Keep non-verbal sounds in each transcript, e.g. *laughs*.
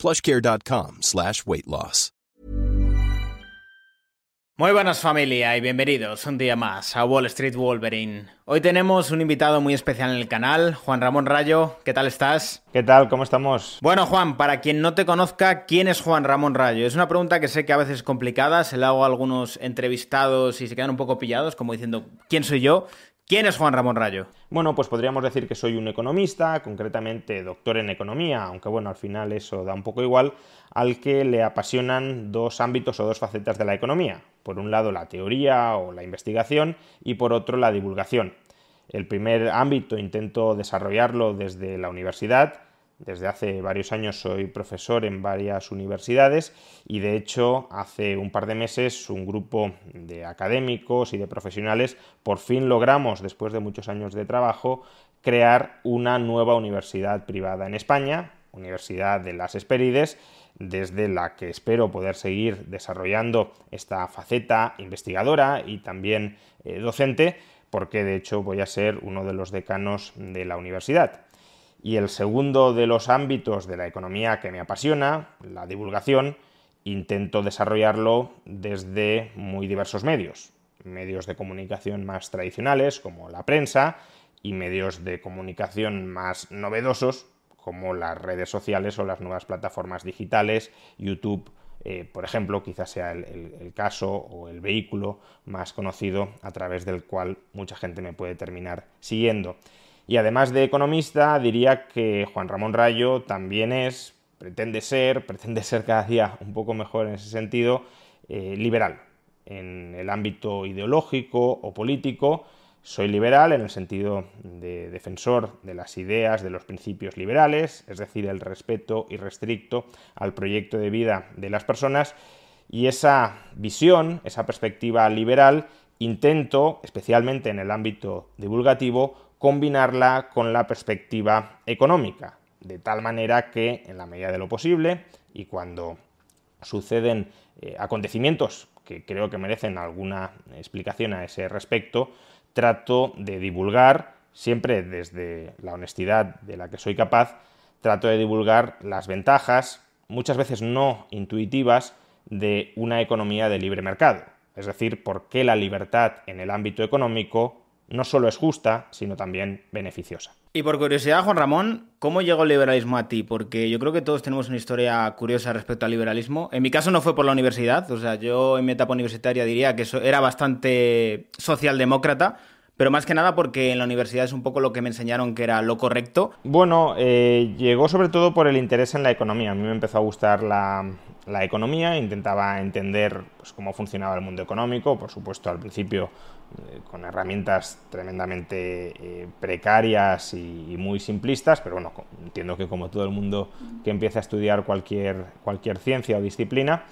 plushcare.com slash weight loss. Muy buenas familia y bienvenidos un día más a Wall Street Wolverine. Hoy tenemos un invitado muy especial en el canal, Juan Ramón Rayo. ¿Qué tal estás? ¿Qué tal? ¿Cómo estamos? Bueno, Juan, para quien no te conozca, ¿quién es Juan Ramón Rayo? Es una pregunta que sé que a veces es complicada, se la hago a algunos entrevistados y se quedan un poco pillados, como diciendo, ¿quién soy yo? ¿Quién es Juan Ramón Rayo? Bueno, pues podríamos decir que soy un economista, concretamente doctor en economía, aunque bueno, al final eso da un poco igual, al que le apasionan dos ámbitos o dos facetas de la economía. Por un lado la teoría o la investigación y por otro la divulgación. El primer ámbito intento desarrollarlo desde la universidad, desde hace varios años soy profesor en varias universidades y de hecho hace un par de meses un grupo de académicos y de profesionales por fin logramos, después de muchos años de trabajo, crear una nueva universidad privada en España, Universidad de las Esperides, desde la que espero poder seguir desarrollando esta faceta investigadora y también eh, docente, porque de hecho voy a ser uno de los decanos de la universidad. Y el segundo de los ámbitos de la economía que me apasiona, la divulgación, intento desarrollarlo desde muy diversos medios. Medios de comunicación más tradicionales, como la prensa, y medios de comunicación más novedosos, como las redes sociales o las nuevas plataformas digitales, YouTube, eh, por ejemplo, quizás sea el, caso o el vehículo más conocido a través del cual mucha gente me puede terminar siguiendo. Y además de economista, diría que Juan Ramón Rayo también es, pretende ser, *laughs* pretende ser cada día un poco mejor en ese sentido, eh, liberal. En el ámbito ideológico o político, soy liberal en el sentido de defensor de las ideas, de los principios liberales, es decir, el respeto irrestricto al proyecto de vida de las personas, y esa visión, esa perspectiva liberal, intento, especialmente en el ámbito divulgativo, combinarla con la perspectiva económica, de tal manera que, en la medida de lo posible, y cuando suceden eh, acontecimientos que creo que merecen alguna explicación a ese respecto, trato de divulgar, siempre desde la honestidad de la que soy capaz, trato de divulgar las ventajas, muchas veces no intuitivas, de una economía de libre mercado. Es decir, por qué la libertad en el ámbito económico no solo es justa, sino también beneficiosa. Y por curiosidad, Juan Ramón, ¿cómo llegó el liberalismo a ti? Porque yo creo que todos tenemos una historia curiosa respecto al liberalismo. En mi caso no fue por la universidad, o sea, yo en mi etapa universitaria diría que era bastante socialdemócrata, pero más que nada porque en la universidad es un poco lo que me enseñaron que era lo correcto. Bueno, eh, llegó sobre todo por el interés en la economía. A mí me empezó a gustar la, economía, intentaba entender pues, cómo funcionaba el mundo económico, por supuesto al principio eh, con herramientas tremendamente eh, precarias y, muy simplistas, pero bueno, entiendo que como todo el mundo que empieza a estudiar cualquier, cualquier ciencia o disciplina,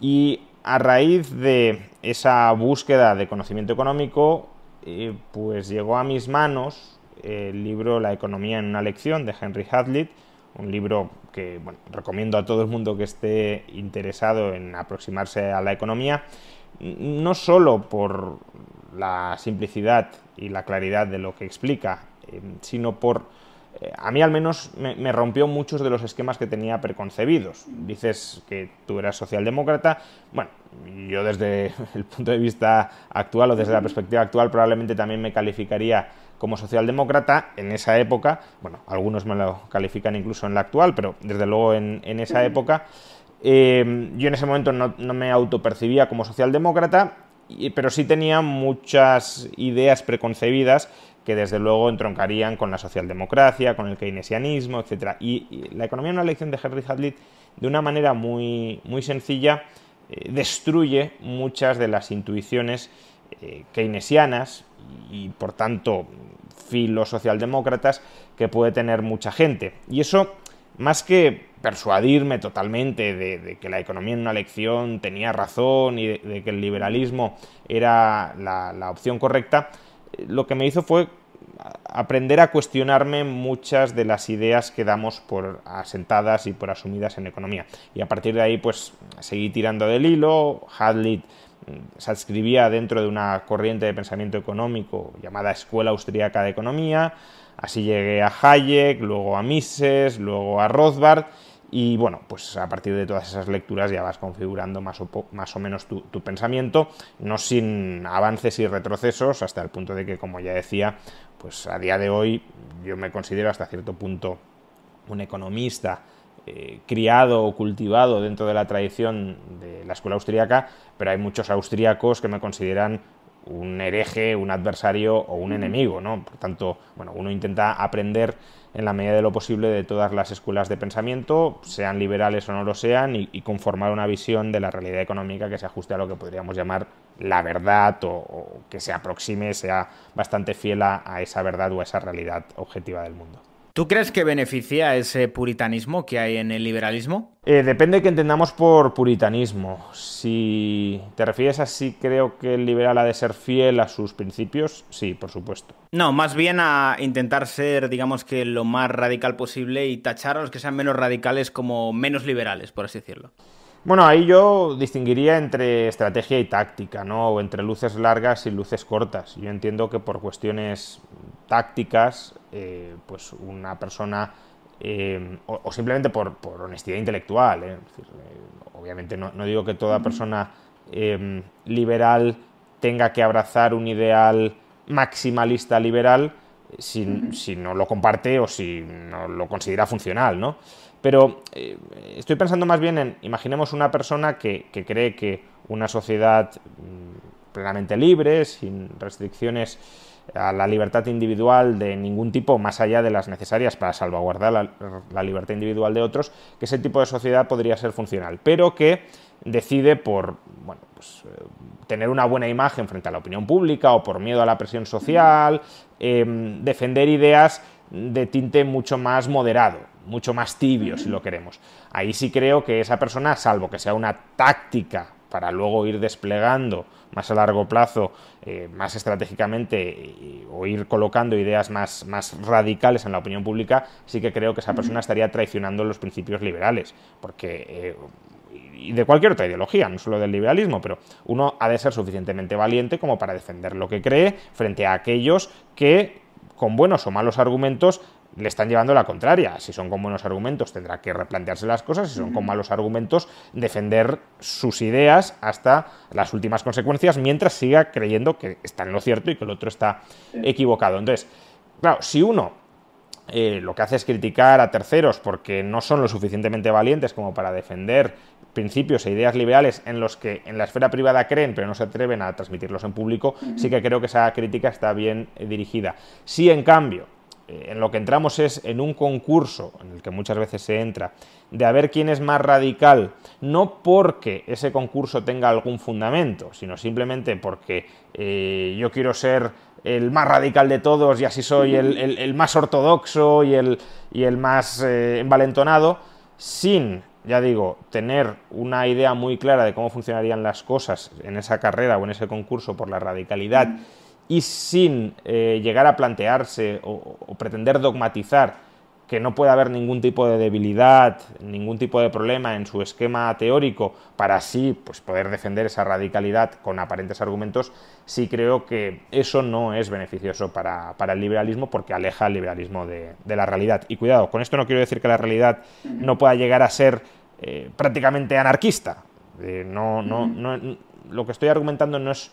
y a raíz de esa búsqueda de conocimiento económico, eh, pues llegó a mis manos el libro La economía en una lección de Henry Hazlitt, un libro que recomiendo a todo el mundo que esté interesado en aproximarse a la economía, no solo por la simplicidad y la claridad de lo que explica, eh, sino por, eh, a mí al menos me, rompió muchos de los esquemas que tenía preconcebidos. Dices que tú eras socialdemócrata, bueno, yo desde *laughs* el punto de vista actual o desde la perspectiva actual probablemente también me calificaría como socialdemócrata en esa época, bueno, algunos me lo califican incluso en la actual, pero desde luego en, esa época, eh, yo en ese momento no, no me autopercibía como socialdemócrata pero sí tenía muchas ideas preconcebidas que desde luego entroncarían con la socialdemocracia, con el keynesianismo, etc. Y, la economía en una lección de Henry Hazlitt, de una manera muy, muy sencilla, eh, destruye muchas de las intuiciones eh, keynesianas y, por tanto, filo socialdemócratas que puede tener mucha gente. Y eso más que persuadirme totalmente de, que la economía en una lección tenía razón y de, que el liberalismo era la, opción correcta, lo que me hizo fue aprender a cuestionarme muchas de las ideas que damos por asentadas y por asumidas en economía. Y a partir de ahí, pues seguí tirando del hilo. Hadley se adscribía dentro de una corriente de pensamiento económico llamada Escuela Austríaca de Economía. Así llegué a Hayek, luego a Mises, luego a Rothbard y bueno, pues a partir de todas esas lecturas ya vas configurando más o, más o menos tu, pensamiento, no sin avances y retrocesos, hasta el punto de que, como ya decía, pues a día de hoy yo me considero hasta cierto punto un economista eh, criado o cultivado dentro de la tradición de la escuela austríaca, pero hay muchos austríacos que me consideran un hereje, un adversario o un enemigo, ¿no? Por tanto, bueno, uno intenta aprender en la medida de lo posible de todas las escuelas de pensamiento, sean liberales o no lo sean, y, conformar una visión de la realidad económica que se ajuste a lo que podríamos llamar la verdad o, que se aproxime, sea bastante fiel a esa verdad o a esa realidad objetiva del mundo. ¿Tú crees que beneficia ese puritanismo que hay en el liberalismo? Eh, depende de que entendamos por puritanismo. Si te refieres a si creo que el liberal ha de ser fiel a sus principios, sí, por supuesto. No, más bien a intentar ser, digamos que, lo más radical posible y tachar a los que sean menos radicales como menos liberales, por así decirlo. Bueno, ahí yo distinguiría entre estrategia y táctica, ¿no? O entre luces largas y luces cortas. Yo entiendo que por cuestiones tácticas, eh, pues una persona, eh, o, simplemente por, honestidad intelectual, ¿eh? obviamente no, digo que toda persona liberal tenga que abrazar un ideal maximalista liberal si, si, no lo comparte o si no lo considera funcional, ¿no? Pero eh, estoy pensando más bien en, imaginemos una persona que, cree que una sociedad mm, plenamente libre, sin restricciones a la libertad individual de ningún tipo, más allá de las necesarias para salvaguardar la, libertad individual de otros, que ese tipo de sociedad podría ser funcional, pero que decide por bueno, pues, eh, tener una buena imagen frente a la opinión pública o por miedo a la presión social, em, defender ideas de tinte mucho más moderado, mucho más tibio, si lo queremos. Ahí sí creo que esa persona, salvo que sea una táctica para luego ir desplegando más a largo plazo, eh, más estratégicamente, o ir colocando ideas más, más radicales en la opinión pública, sí que creo que esa persona estaría traicionando los principios liberales, porque... Eh, y de cualquier otra ideología, no solo del liberalismo, pero uno ha de ser suficientemente valiente como para defender lo que cree frente a aquellos que, con buenos o malos argumentos, le están llevando la contraria. Si son con buenos argumentos, tendrá que replantearse las cosas. Si son con malos argumentos, defender sus ideas hasta las últimas consecuencias, mientras siga creyendo que está en lo cierto y que el otro está equivocado. Entonces, claro, si uno eh, lo que hace es criticar a terceros porque no son lo suficientemente valientes como para defender principios e ideas liberales en los que en la esfera privada creen pero no se atreven a transmitirlos en público, sí que creo que esa crítica está bien eh, dirigida. Si en cambio en lo que entramos es en un concurso, en el que muchas veces se entra, de a ver quién es más radical, no porque ese concurso tenga algún fundamento, sino simplemente porque eh, yo quiero ser el más radical de todos y así soy el, más ortodoxo y el, y el más eh, envalentonado, sin, ya digo, tener una idea muy clara de cómo funcionarían las cosas en esa carrera o en ese concurso por la radicalidad y sin eh, llegar a plantearse o, pretender dogmatizar que no puede haber ningún tipo de debilidad, ningún tipo de problema en su esquema teórico para así pues, poder defender esa radicalidad con aparentes argumentos, sí creo que eso no es beneficioso para, el liberalismo porque aleja al liberalismo de, la realidad. Y cuidado, con esto no quiero decir que la realidad no pueda llegar a ser eh, prácticamente anarquista. Eh, no, no, no, lo que estoy argumentando no es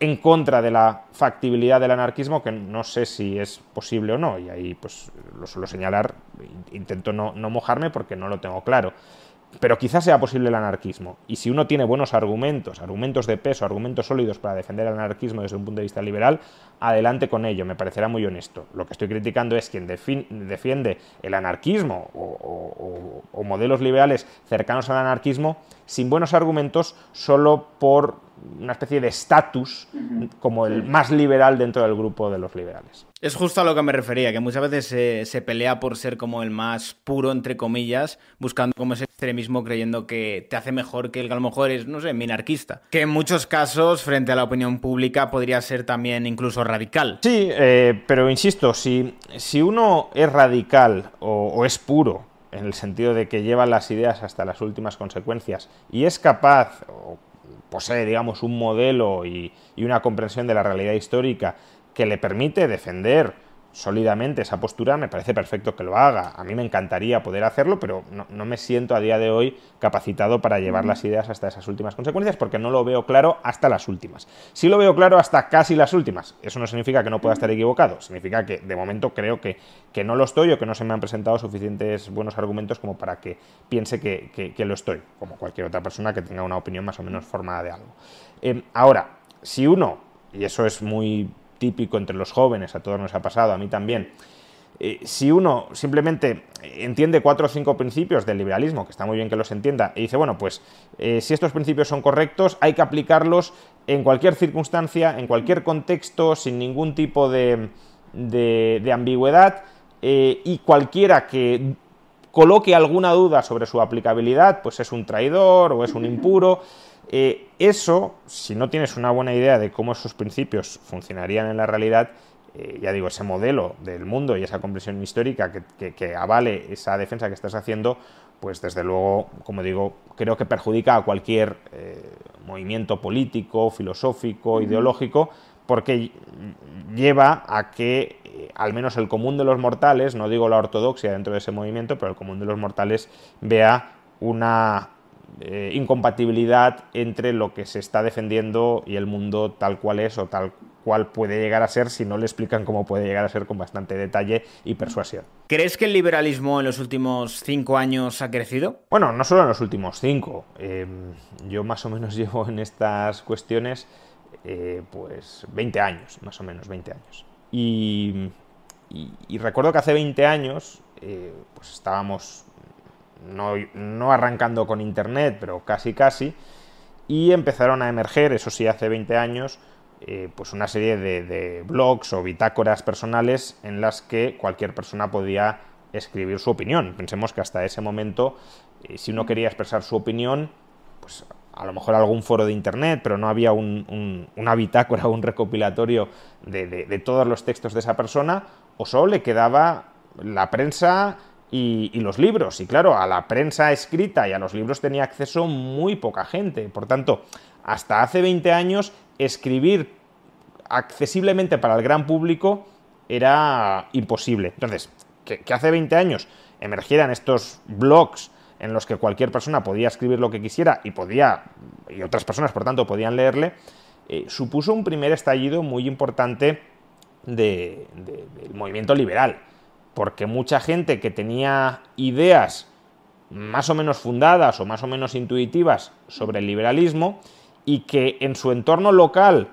en contra de la factibilidad del anarquismo, que no sé si es posible o no, y ahí pues lo suelo señalar, intento no, no mojarme porque no lo tengo claro. Pero quizás sea posible el anarquismo. Y si uno tiene buenos argumentos, argumentos de peso, argumentos sólidos para defender el anarquismo desde un punto de vista liberal, adelante con ello, me parecerá muy honesto. Lo que estoy criticando es quien defiende el anarquismo o, modelos liberales cercanos al anarquismo sin buenos argumentos solo por una especie de estatus como el más liberal dentro del grupo de los liberales. Es justo a lo que me refería, que muchas veces se, pelea por ser como el más puro, entre comillas, buscando como ese extremismo creyendo que te hace mejor que el que a lo mejor es, no sé, minarquista. Que en muchos casos, frente a la opinión pública, podría ser también incluso radical. Sí, eh, pero insisto, si, si uno es radical o, es puro, en el sentido de que lleva las ideas hasta las últimas consecuencias y es capaz o posee, digamos, un modelo y, y una comprensión de la realidad histórica que le permite defender sólidamente esa postura, me parece perfecto que lo haga. A mí me encantaría poder hacerlo, pero no, me siento a día de hoy capacitado para llevar las ideas hasta esas últimas consecuencias, porque no lo veo claro hasta las últimas. Si lo veo claro hasta casi las últimas. Eso no significa que no pueda estar equivocado, significa que de momento creo que, que no lo estoy o que no se me han presentado suficientes buenos argumentos como para que piense que, lo estoy, como cualquier otra persona que tenga una opinión más o menos formada de algo. Eh, ahora, si uno, y eso es muy típico entre los jóvenes, a todos nos ha pasado, a mí también. Eh, si uno simplemente entiende cuatro o cinco principios del liberalismo, que está muy bien que los entienda, y dice, bueno, pues eh, si estos principios son correctos, hay que aplicarlos en cualquier circunstancia, en cualquier contexto, sin ningún tipo de, de, ambigüedad, eh, y cualquiera que coloque alguna duda sobre su aplicabilidad, pues es un traidor o es un impuro. Eh, eso, si no tienes una buena idea de cómo esos principios funcionarían en la realidad, eh, ya digo, ese modelo del mundo y esa comprensión histórica que, avale esa defensa que estás haciendo, pues desde luego, como digo, creo que perjudica a cualquier eh, movimiento político, filosófico, ideológico, porque lleva a que al menos el común de los mortales, no digo la ortodoxia dentro de ese movimiento, pero el común de los mortales vea una eh, incompatibilidad entre lo que se está defendiendo y el mundo tal cual es o tal cual puede llegar a ser si no le explican cómo puede llegar a ser con bastante detalle y persuasión. ¿Crees que el liberalismo en los últimos cinco años ha crecido? Bueno, no solo en los últimos cinco. Em, yo más o menos *laughs* llevo en estas cuestiones eh, pues 20 años, más o menos 20 años. Y, recuerdo que hace 20 años eh, pues estábamos no, arrancando con Internet, pero casi casi, y empezaron a emerger, eso sí, hace 20 años, eh, pues una serie de, blogs o bitácoras personales en las que cualquier persona podía escribir su opinión. Pensemos que hasta ese momento, eh, si uno quería expresar su opinión, pues a lo mejor algún foro de internet, pero no había una bitácora o un recopilatorio de, todos los textos de esa persona, o solo le quedaba la prensa y, los libros. Y claro, a la prensa escrita y a los libros tenía acceso muy poca gente. Por tanto, hasta hace 20 años escribir accesiblemente para el gran público era imposible. Entonces, que, hace 20 años emergieran estos blogs en los que cualquier persona podía escribir lo que quisiera y podía, y otras personas por tanto podían leerle, eh, supuso un primer estallido muy importante del movimiento liberal porque mucha gente que tenía ideas más o menos fundadas o más o menos intuitivas sobre el liberalismo y que en su entorno local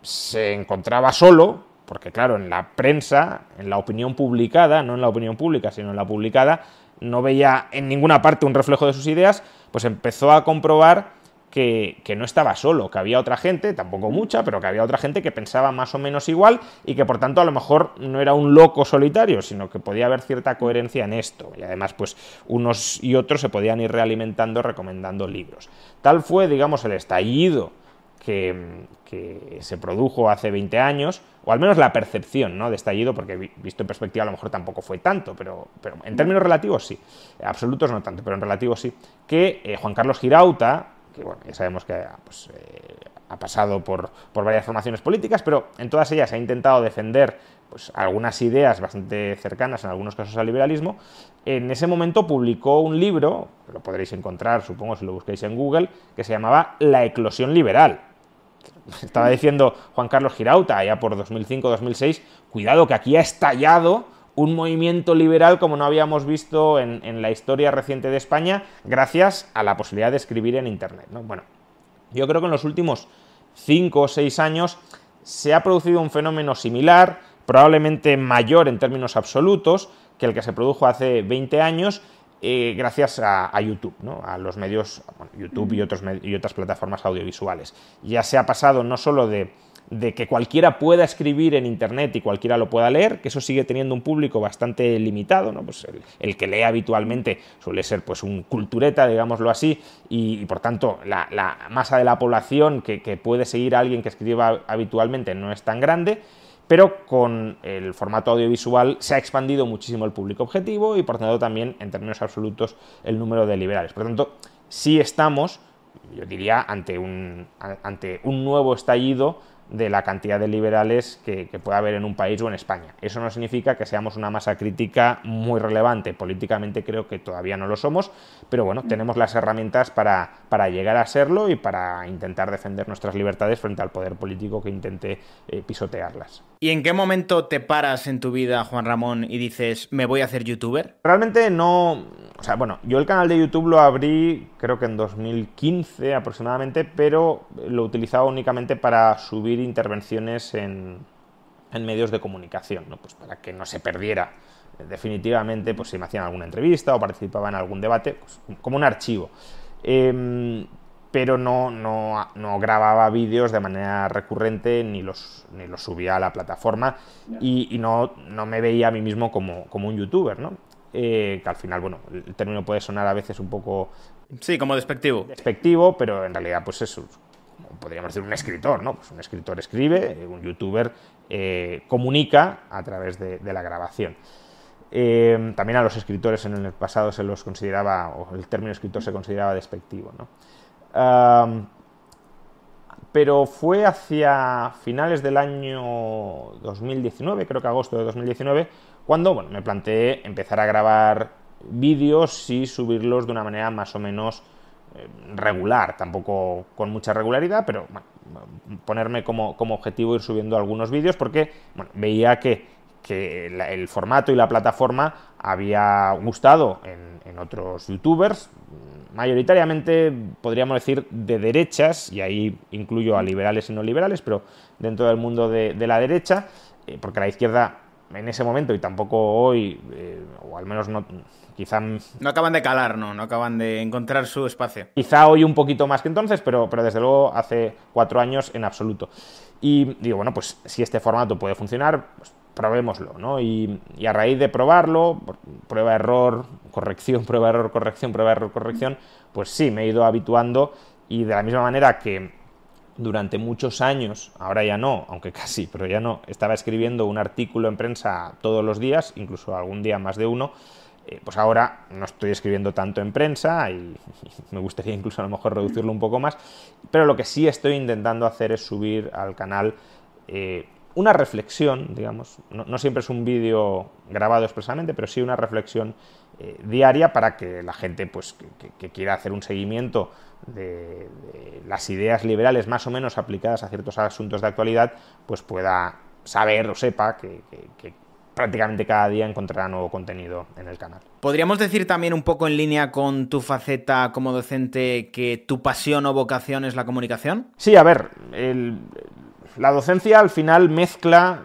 se encontraba solo, porque claro, en la prensa, en la opinión publicada, no en la opinión pública, sino en la publicada, no veía en ninguna parte un reflejo de sus ideas, pues empezó a comprobar que, no estaba solo, que había otra gente, tampoco mucha, pero que había otra gente que pensaba más o menos igual y que por tanto a lo mejor no era un loco solitario, sino que podía haber cierta coherencia en esto. Y además, pues unos y otros se podían ir realimentando recomendando libros. Tal fue, digamos, el estallido que, se produjo hace 20 años, o al menos la percepción ¿no? de estallido, porque visto en perspectiva a lo mejor tampoco fue tanto, pero, pero en términos relativos sí, absolutos no tanto, pero en relativos sí, que eh, Juan Carlos Girauta, que bueno, ya sabemos que pues, eh, ha pasado por, varias formaciones políticas, pero en todas ellas ha intentado defender pues, algunas ideas bastante cercanas, en algunos casos al liberalismo. En ese momento publicó un libro, lo podréis encontrar, supongo, si lo busquéis en Google, que se llamaba La eclosión liberal. *laughs* Estaba diciendo Juan Carlos Girauta, allá por 2005-2006, cuidado que aquí ha estallado un movimiento liberal como no habíamos visto en, la historia reciente de España, gracias a la posibilidad de escribir en Internet. Bueno, yo creo que en los últimos cinco o seis años se ha producido un fenómeno similar, probablemente mayor en términos absolutos, que el que se produjo hace 20 años, eh, gracias a, YouTube, a los medios, YouTube y, otros, y otras plataformas audiovisuales. Ya se ha pasado no solo de de que cualquiera pueda escribir en Internet y cualquiera lo pueda leer, que eso sigue teniendo un público bastante limitado, ¿no? pues el, que lee habitualmente suele ser pues un cultureta, digámoslo así, y, por tanto la, masa de la población que, que puede seguir a alguien que escriba habitualmente no es tan grande, pero con el formato audiovisual se ha expandido muchísimo el público objetivo y por tanto también en términos absolutos el número de liberales. Por tanto, sí estamos, yo diría, ante un, ante un nuevo estallido de la cantidad de liberales que, pueda haber en un país o en España. Eso no significa que seamos una masa crítica muy relevante. Políticamente creo que todavía no lo somos, pero bueno, tenemos las herramientas para, para llegar a serlo y para intentar defender nuestras libertades frente al poder político que intente eh, pisotearlas. ¿Y en qué momento te paras en tu vida, Juan Ramón, y dices, me voy a hacer youtuber? Realmente no o sea, bueno, yo el canal de YouTube lo abrí creo que en 2015 aproximadamente, pero lo utilizaba únicamente para subir intervenciones en, medios de comunicación, ¿no? Pues para que no se perdiera definitivamente, pues si me hacían alguna entrevista o participaba en algún debate, pues, como un archivo. Em, pero no, no, grababa vídeos de manera recurrente ni los, ni los subía a la plataforma y, no, no, me veía a mí mismo como, como un youtuber, ¿no? Eh, que al final, bueno, el término puede sonar a veces un poco... Sí, como despectivo. Despectivo, pero en realidad pues eso, podríamos decir un escritor, ¿no? Pues un escritor escribe, un youtuber eh, comunica a través de, la grabación. Eh, también a los escritores en el pasado se los consideraba, o el término escritor se consideraba despectivo, ¿no? pero fue hacia finales del año 2019, creo que agosto de 2019, cuando bueno, me planteé empezar a grabar vídeos y subirlos de una manera más o menos eh, regular, tampoco con mucha regularidad, pero ponerme como, objetivo ir subiendo algunos vídeos porque veía que, el formato y la plataforma había gustado en, otros youtubers, mayoritariamente podríamos decir de derechas, y ahí incluyo a liberales y no liberales, pero dentro del mundo de, la derecha, eh, porque la izquierda en ese momento y tampoco hoy, eh, o al menos no, quizá... No acaban de calar, ¿no? No acaban de encontrar su espacio. Quizá hoy un poquito más que entonces, pero, pero desde luego hace cuatro años en absoluto. Y digo, bueno, pues si este formato puede funcionar, pues probémoslo, ¿no? Y, y a raíz de probarlo, prueba, error, corrección, *laughs* prueba, error, corrección, prueba, error, corrección, pues sí, me he ido habituando y de la misma manera que durante muchos años, ahora ya no, aunque casi, pero ya no, estaba escribiendo un artículo en prensa todos los días, incluso algún día más de uno, eh, pues ahora no estoy escribiendo tanto en prensa y, *laughs* me gustaría incluso a lo mejor reducirlo un poco más, pero lo que sí estoy intentando hacer es subir al canal eh, una reflexión, digamos, no, siempre es un vídeo grabado expresamente, pero sí una reflexión eh, diaria para que la gente pues, que quiera hacer un seguimiento de, las ideas liberales más o menos aplicadas a ciertos asuntos de actualidad, pues pueda saber o sepa que, prácticamente cada día encontrará nuevo contenido en el canal. ¿Podríamos decir también un poco en línea con tu faceta como docente que tu pasión o vocación es la comunicación? Sí, a ver, la docencia al final mezcla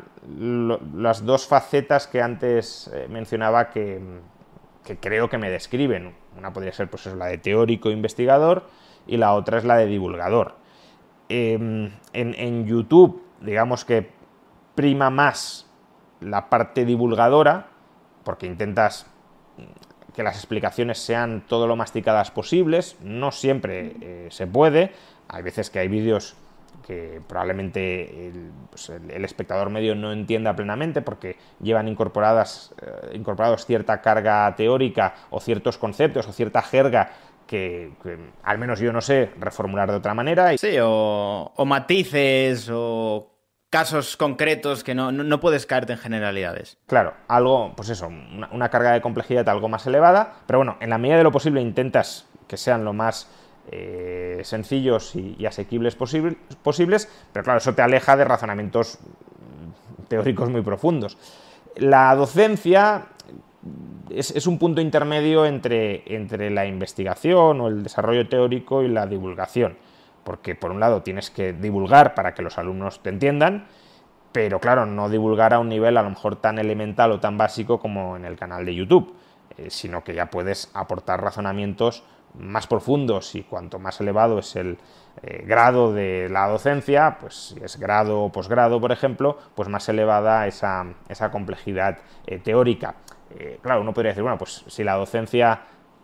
las dos facetas que antes eh, mencionaba que, creo que me describen. Una podría ser pues, la de teórico investigador y la otra es la de divulgador. Em, en, YouTube, digamos que prima más la parte divulgadora, porque intentas que las explicaciones sean todo lo masticadas posibles, no siempre eh, se puede, hay veces que hay vídeos que probablemente pues, el, espectador medio no entienda plenamente porque llevan incorporadas, eh, incorporados cierta carga teórica o ciertos conceptos o cierta jerga que, al menos yo no sé reformular de otra manera. Sí, o, matices o casos concretos que no, puedes caerte en generalidades. Claro, algo, pues eso, una, carga de complejidad algo más elevada, pero bueno, en la medida de lo posible intentas que sean lo más eh, sencillos y, asequibles posibles, pero claro, eso te aleja de razonamientos teóricos muy profundos. La docencia es, un punto intermedio entre, entre la investigación o el desarrollo teórico y la divulgación. Porque por un lado tienes que divulgar para que los alumnos te entiendan, pero claro, no divulgar a un nivel a lo mejor tan elemental o tan básico como en el canal de YouTube, eh, sino que ya puedes aportar razonamientos más profundos y cuanto más elevado es el eh, grado de la docencia, pues si es grado o posgrado, por ejemplo, pues más elevada esa, esa complejidad eh, teórica. Eh, claro, uno podría decir, bueno, pues si la docencia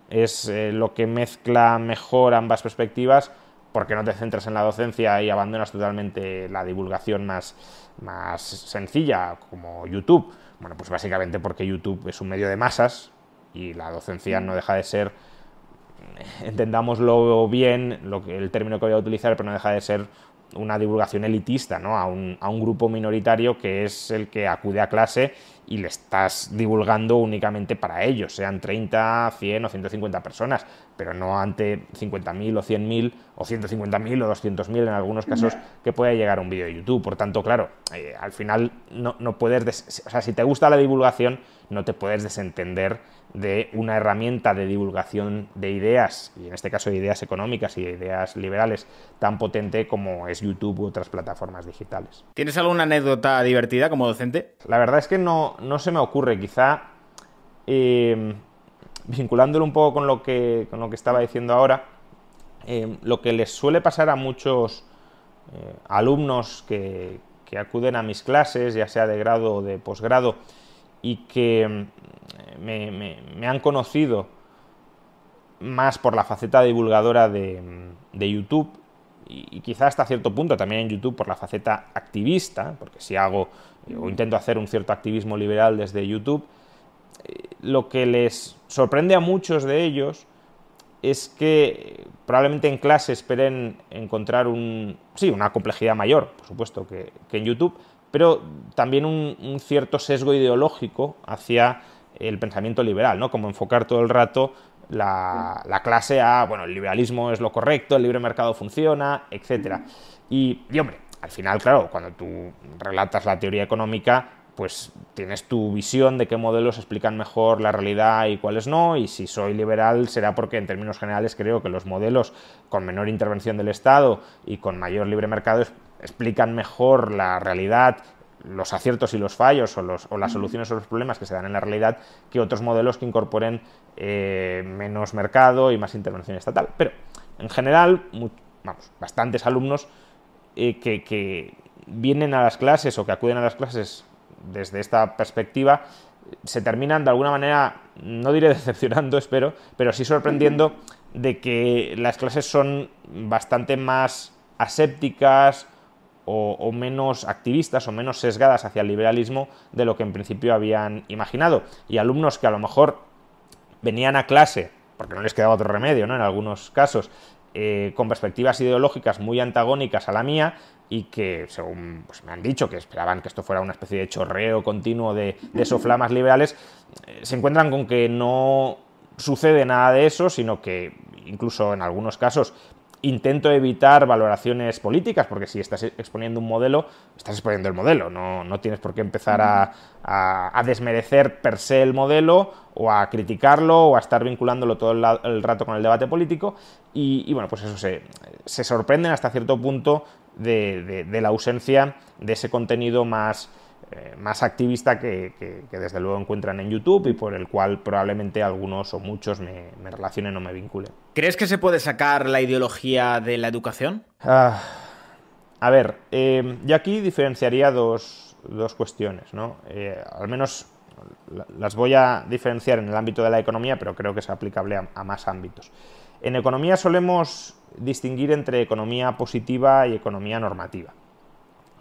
es lo que mezcla mejor ambas perspectivas, ¿por qué no te centras en la docencia y abandonas totalmente la divulgación más, más sencilla, como YouTube? Bueno, pues básicamente porque YouTube es un medio de masas y la docencia no deja de ser *laughs* entendámoslo bien, lo que, el término que voy a utilizar, pero no deja de ser una divulgación elitista ¿no? a, un, a un grupo minoritario que es el que acude a clase y le estás divulgando únicamente para ellos, sean 30, 100 o 150 personas, pero no ante 50.000 o 100.000 o 150.000 o 200.000 en algunos casos que pueda llegar a un vídeo de YouTube. Por tanto, claro, eh, al final no, no puedes, o sea, si te gusta la divulgación, no te puedes desentender de una herramienta de divulgación de ideas, y en este caso de ideas económicas y de ideas liberales, tan potente como es YouTube u otras plataformas digitales. ¿Tienes alguna anécdota divertida como docente? La verdad es que no, no se me ocurre, quizá eh, vinculándolo un poco con lo que, con lo que estaba diciendo ahora, eh, lo que les suele pasar a muchos eh, alumnos que, que acuden a mis clases, ya sea de grado o de posgrado, y que me, han conocido más por la faceta divulgadora de, YouTube y, quizá hasta cierto punto también en YouTube por la faceta activista, porque si hago o intento hacer un cierto activismo liberal desde YouTube, eh, lo que les sorprende a muchos de ellos es que probablemente en clase esperen encontrar un, sí, una complejidad mayor, por supuesto, que, en YouTube, pero también un cierto sesgo ideológico hacia el pensamiento liberal, ¿no? Como enfocar todo el rato la, clase a, bueno, el liberalismo es lo correcto, el libre mercado funciona, etc. Y, y, hombre, al final, claro, cuando tú relatas la teoría económica, pues tienes tu visión de qué modelos explican mejor la realidad y cuáles no, y si soy liberal será porque en términos generales creo que los modelos con menor intervención del Estado y con mayor libre mercado explican mejor la realidad los aciertos y los fallos o, los, o las soluciones a los problemas que se dan en la realidad que otros modelos que incorporen eh, menos mercado y más intervención estatal. Pero en general, vamos, bastantes alumnos eh, que, vienen a las clases o que acuden a las clases desde esta perspectiva se terminan de alguna manera, no diré *laughs* decepcionando, espero, pero sí sorprendiendo de que las clases son bastante más asépticas, o, menos activistas o menos sesgadas hacia el liberalismo de lo que en principio habían imaginado. Y alumnos que a lo mejor venían a clase, porque no les quedaba otro remedio, ¿no? En algunos casos, eh, con perspectivas ideológicas muy antagónicas a la mía y que, según pues, me han dicho, que esperaban que esto fuera una especie de chorreo continuo de, soflamas liberales, eh, se encuentran con que no sucede nada de eso, sino que incluso en algunos casos intento evitar valoraciones políticas, porque si estás exponiendo un modelo, estás exponiendo el modelo, no, tienes por qué empezar a, desmerecer per se el modelo o a criticarlo o a estar vinculándolo todo el, rato con el debate político. Y, bueno, pues eso se, se, sorprenden hasta cierto punto de la ausencia de ese contenido más eh, más activista que, desde luego encuentran en YouTube y por el cual probablemente algunos o muchos me, relacionen o me vinculen. ¿Crees que se puede sacar la ideología de la educación? Ah, a ver, eh, yo aquí diferenciaría dos, cuestiones, ¿no? Eh, al menos las voy a diferenciar en el ámbito de la economía, pero creo que es aplicable a más ámbitos. En economía solemos distinguir entre economía positiva y economía normativa.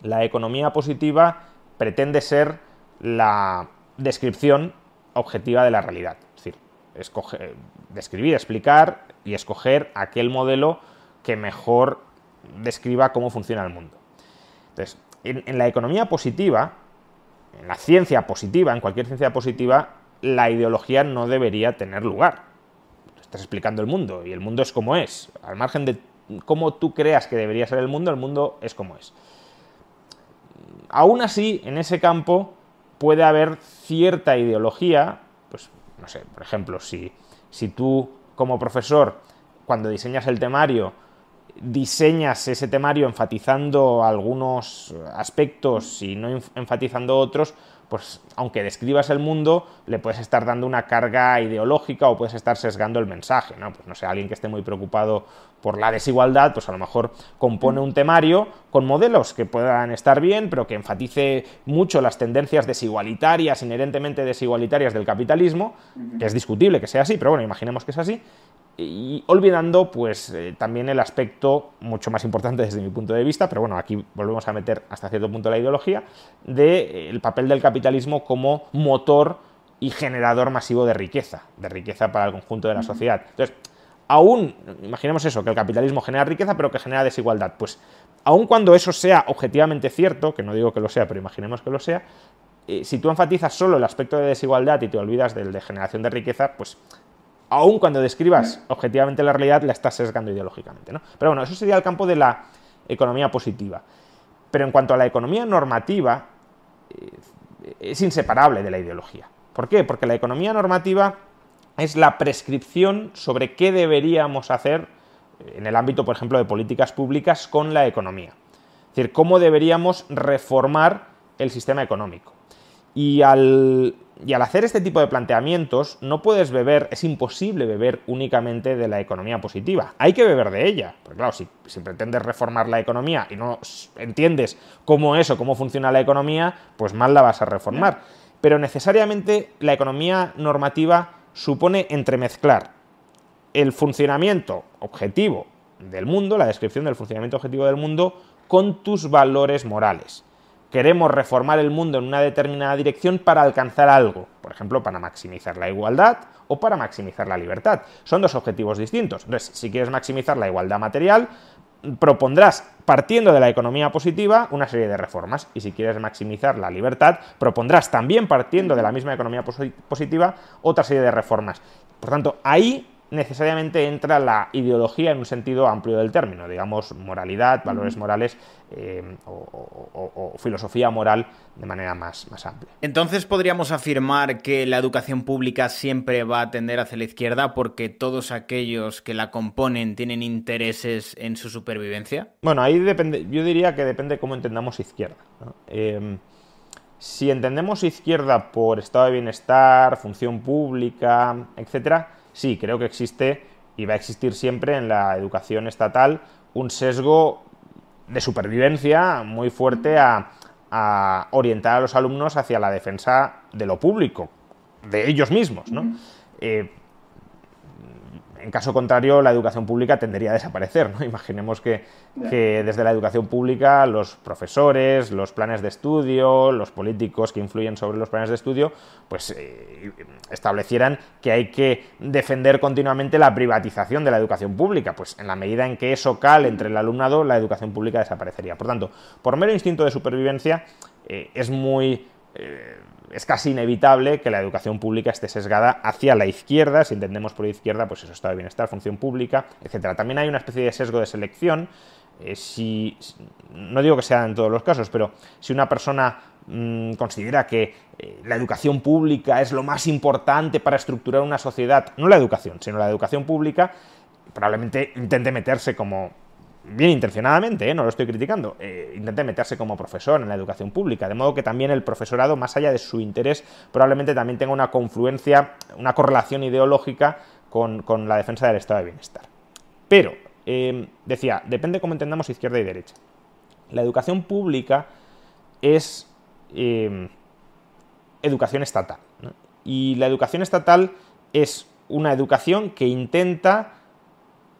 La economía positiva pretende ser la descripción objetiva de la realidad. Es decir, describir, explicar y escoger aquel modelo que mejor describa cómo funciona el mundo. Entonces, en, la economía positiva, en la ciencia positiva, en cualquier ciencia positiva, la ideología no debería tener lugar. Estás explicando el mundo y el mundo es como es. Al margen de cómo tú creas que debería ser el mundo, el mundo es como es. Aún así, en ese campo puede haber cierta ideología, pues no sé, por ejemplo, si, si tú como profesor, cuando diseñas el temario, diseñas ese temario enfatizando algunos aspectos y no enfatizando otros, pues aunque describas el mundo, le puedes estar dando una carga ideológica o puedes estar sesgando el mensaje, ¿no? Pues no sé, alguien que esté muy preocupado por la desigualdad, pues a lo mejor compone un temario con modelos que puedan estar bien, pero que enfatice mucho las tendencias desigualitarias, inherentemente desigualitarias del capitalismo, que es discutible que sea así, pero bueno, imaginemos que es así, y olvidando pues eh, también el aspecto mucho más importante desde mi punto de vista, pero bueno, aquí volvemos a meter hasta cierto punto la ideología, del de, eh, papel del capitalismo como motor y generador masivo de riqueza, de riqueza para el conjunto de la sociedad. Entonces, aún, imaginemos eso, que el capitalismo genera riqueza, pero que genera desigualdad, pues aun cuando eso sea objetivamente cierto, que no digo que lo sea, pero imaginemos que lo sea, eh, si tú enfatizas solo el aspecto de desigualdad y te olvidas del de generación de riqueza, pues aun cuando describas objetivamente la realidad, la estás sesgando ideológicamente. ¿no? Pero bueno, eso sería el campo de la economía positiva. Pero en cuanto a la economía normativa, eh, es inseparable de la ideología. ¿Por qué? Porque la economía normativa es la prescripción sobre qué deberíamos hacer en el ámbito, por ejemplo, de políticas públicas con la economía. Es decir, cómo deberíamos reformar el sistema económico. Y al y al hacer este tipo de planteamientos, no puedes beber, es imposible beber únicamente de la economía positiva. Hay que beber de ella. Porque claro, si, pretendes reformar la economía y no entiendes cómo es o cómo funciona la economía, pues mal la vas a reformar. Pero necesariamente la economía normativa supone entremezclar el funcionamiento objetivo del mundo, la descripción del funcionamiento objetivo del mundo, con tus valores morales queremos reformar el mundo en una determinada dirección para alcanzar algo, por ejemplo, para maximizar la igualdad o para maximizar la libertad. Son dos objetivos distintos. Entonces, si quieres maximizar la igualdad material, propondrás, partiendo de la economía positiva, una serie de reformas. Y si quieres maximizar la libertad, propondrás también, partiendo de la misma economía positiva, otra serie de reformas. Por tanto, ahí necesariamente entra la ideología en un sentido amplio del término, digamos, moralidad, valores morales eh, o, filosofía moral de manera más, más amplia. Entonces podríamos afirmar que la educación pública siempre va a tender hacia la izquierda porque todos aquellos que la componen tienen intereses en su supervivencia. Bueno, ahí depende, yo diría que depende cómo entendamos izquierda. Em, si entendemos izquierda por estado de bienestar, función pública, etcétera, sí, creo que existe y va a existir siempre en la educación estatal un sesgo de supervivencia muy fuerte a, orientar a los alumnos hacia la defensa de lo público, de ellos mismos. ¿no? En caso contrario, la educación pública tendería a desaparecer. ¿no? *laughs* Imaginemos que, desde la educación pública los profesores, los planes de estudio, los políticos que influyen sobre los planes de estudio, pues eh, establecieran que hay que defender continuamente la privatización de la educación pública. Pues en la medida en que eso cale entre el alumnado, la educación pública desaparecería. Por tanto, por mero instinto de supervivencia, eh, es muy... Eh, es casi inevitable que la educación pública esté sesgada hacia la izquierda, si entendemos por izquierda, pues eso, estado de bienestar, función pública, etc. También hay una especie de sesgo de selección, eh, si, no digo que sea en todos los casos, pero si una persona mm, considera que eh, la educación pública es lo más importante para estructurar una sociedad, no la educación, sino la educación pública, probablemente intente meterse como bien intencionadamente, ¿eh? no lo estoy criticando, eh, intente meterse como profesor en la educación pública, de modo que también el profesorado, más allá de su interés, probablemente también tenga una confluencia, una correlación ideológica con, la defensa del estado de bienestar. Pero, em, decía, depende cómo entendamos izquierda y derecha. La educación pública es em, educación estatal. Y la educación estatal es una educación que intenta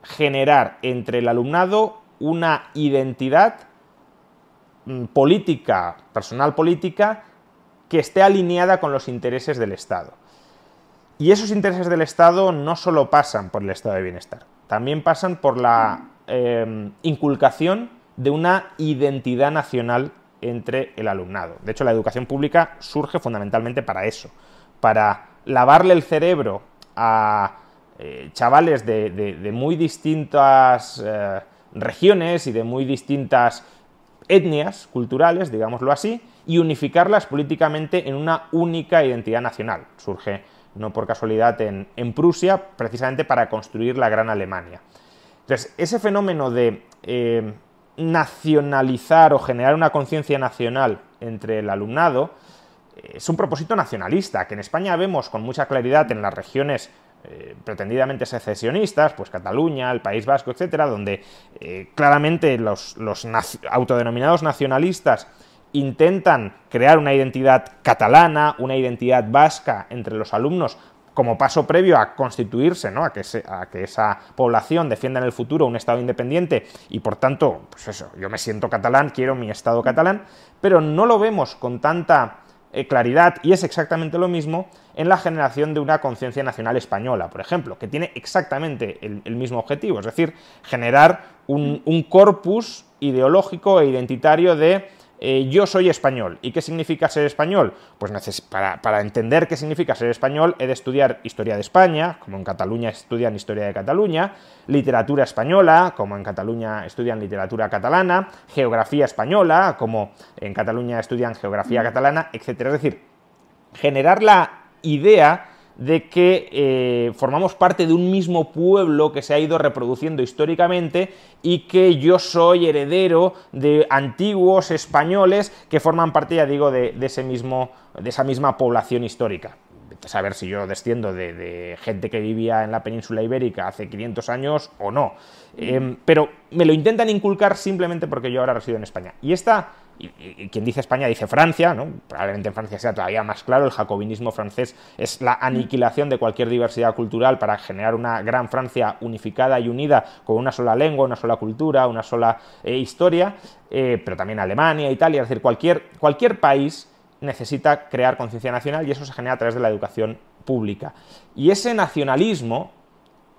generar entre el alumnado una identidad mm, política, personal política, que esté alineada con los intereses del Estado. Y esos intereses del Estado no solo pasan por el estado de bienestar, también pasan por la em, inculcación de una identidad nacional entre el alumnado. De hecho, la educación pública surge fundamentalmente para eso, para lavarle el cerebro a eh, chavales de, muy distintas eh, regiones y de muy distintas etnias culturales, digámoslo así, y unificarlas políticamente en una única identidad nacional. Surge, no por casualidad, en, Prusia, precisamente para construir la Gran Alemania. Entonces, ese fenómeno de eh, nacionalizar o generar una conciencia nacional entre el alumnado es un propósito nacionalista, que en España vemos con mucha claridad en las regiones eh, pretendidamente secesionistas, pues Cataluña, el País Vasco, etcétera, donde eh, claramente los, autodenominados nacionalistas intentan crear una identidad catalana, una identidad vasca entre los alumnos como paso previo a constituirse, ¿no? a, que a, que esa población defienda en el futuro un Estado independiente y por tanto, pues eso, yo me siento catalán, quiero mi Estado catalán, pero no lo vemos con tanta claridad y es exactamente lo mismo en la generación de una conciencia nacional española, por ejemplo, que tiene exactamente el, mismo objetivo, es decir, generar un, un corpus ideológico e identitario de eh, yo soy español. ¿Y qué significa ser español? Pues para, entender qué significa ser español he de estudiar historia de España, como en Cataluña estudian historia de Cataluña, literatura española, como en Cataluña estudian literatura catalana, geografía española, como en Cataluña estudian geografía catalana, etc. Es decir, generar la idea de que eh, formamos parte de un mismo pueblo que se ha ido reproduciendo históricamente y que yo soy heredero de antiguos españoles que forman parte, ya digo, de, ese mismo, de esa misma población histórica saber si yo desciendo de, gente que vivía en la península ibérica hace 500 años o no. Em, pero me lo intentan inculcar simplemente porque yo ahora resido en España. Y esta y, quien dice España dice Francia, ¿no? probablemente en Francia sea todavía más claro, el jacobinismo francés es la aniquilación de cualquier diversidad cultural para generar una gran Francia unificada y unida con una sola lengua, una sola cultura, una sola eh, historia, eh, pero también Alemania, Italia, es decir, cualquier, cualquier país necesita crear conciencia nacional y eso se genera a través de la educación pública. Y ese nacionalismo,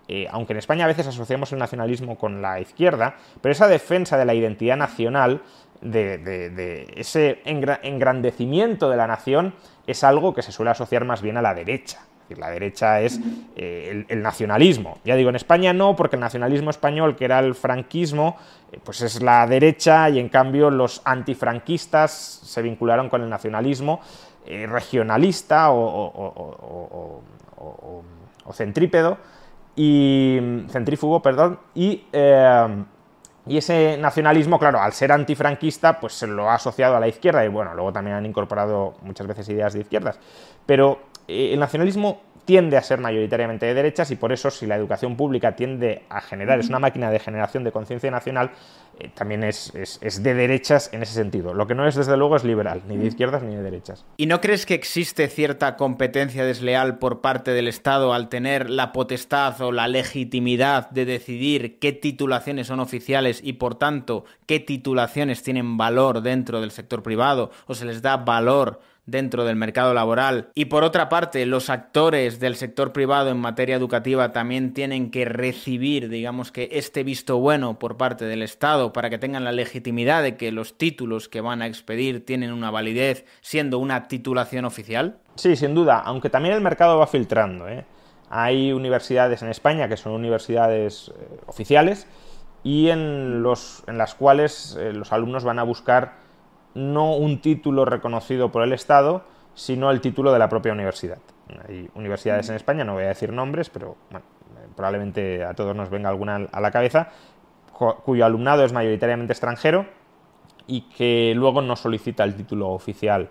eh, aunque en España a veces asociamos el nacionalismo con la izquierda, pero esa defensa de la identidad nacional de, ese engrandecimiento de la nación es algo que se suele asociar más bien a la derecha. La derecha es eh, el, nacionalismo. Ya digo, en España no, porque el nacionalismo español, que era el franquismo, eh, pues es la derecha y en cambio los antifranquistas se vincularon con el nacionalismo eh, regionalista o, centrípedo y centrífugo, perdón, y ese nacionalismo, claro, al ser antifranquista, pues se lo ha asociado a la izquierda y bueno, luego también han incorporado muchas veces ideas de izquierdas. Pero eh, el nacionalismo tiende a ser mayoritariamente de derechas y por eso si la educación pública tiende a generar, es una máquina de generación de conciencia nacional, eh, también es, de derechas en ese sentido. Lo que no es desde luego es liberal, ni de izquierdas ni de derechas. ¿Y no crees que existe cierta competencia desleal por parte del Estado al tener la potestad o la legitimidad de decidir qué titulaciones son oficiales y por tanto qué titulaciones tienen valor dentro del sector privado o se les da valor dentro del mercado laboral. Y por otra parte, los actores del sector privado en materia educativa también tienen que recibir, digamos que, este visto bueno por parte del Estado para que tengan la legitimidad de que los títulos que van a expedir tienen una validez siendo una titulación oficial. Sí, sin duda, aunque también el mercado va filtrando. ¿eh? Hay universidades en España que son universidades eh, oficiales y en, los, en las cuales eh, los alumnos van a buscar no un título reconocido por el Estado, sino el título de la propia universidad. Hay universidades en España, no voy a decir nombres, pero probablemente a todos nos venga alguna a la cabeza, cuyo alumnado es mayoritariamente extranjero y que luego no solicita el título oficial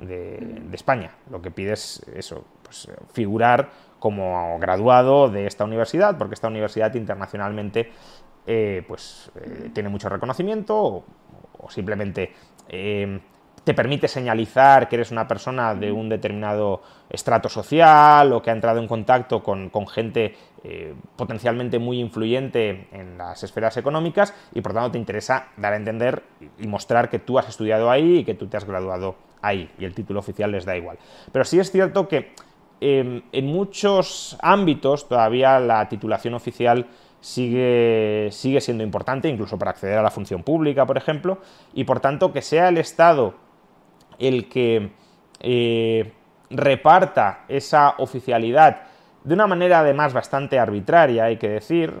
de, España. Lo que pide es eso, pues, figurar como graduado de esta universidad, porque esta universidad internacionalmente eh, pues, eh, tiene mucho reconocimiento o simplemente eh, te permite señalizar que eres una persona de un determinado estrato social o que ha entrado en contacto con, gente eh, potencialmente muy influyente en las esferas económicas y por tanto te interesa dar a entender y mostrar que tú has estudiado ahí y que tú te has graduado ahí y el título oficial les da igual. Pero sí es cierto que em, en muchos ámbitos todavía la titulación oficial sigue, sigue siendo importante, incluso para acceder a la función pública, por ejemplo, y por tanto que sea el Estado el que eh, reparta esa oficialidad de una manera además bastante arbitraria, hay que decir,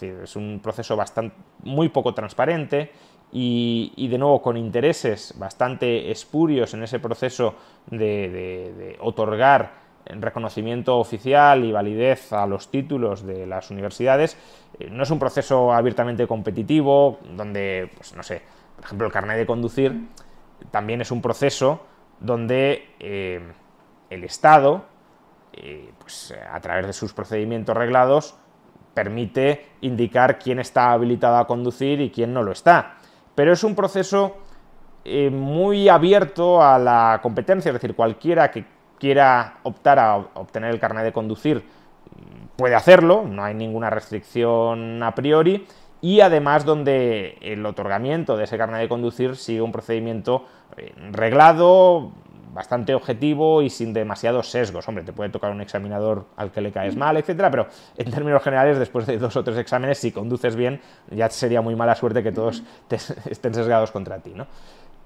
es, un proceso bastante, muy poco transparente y, de nuevo con intereses bastante espurios en ese proceso de otorgar reconocimiento oficial y validez a los títulos de las universidades. Eh, no es un proceso abiertamente competitivo, donde, pues no sé, por ejemplo, el carnet de conducir también es un proceso donde el Estado, pues, a través de sus procedimientos reglados, permite indicar quién está habilitado a conducir y quién no lo está. Pero es un proceso eh, muy abierto a la competencia, es decir, cualquiera que quiera optar a obtener el carnet de conducir puede hacerlo, no hay ninguna restricción a priori, y además donde el otorgamiento de ese carnet de conducir sigue un procedimiento eh, reglado, bastante objetivo y sin demasiados sesgos. Hombre, te puede tocar un examinador al que le caes mal, etcétera, pero en términos generales, después de dos o tres exámenes, si conduces bien, ya sería muy mala suerte que todos *laughs* estén sesgados contra ti, ¿no?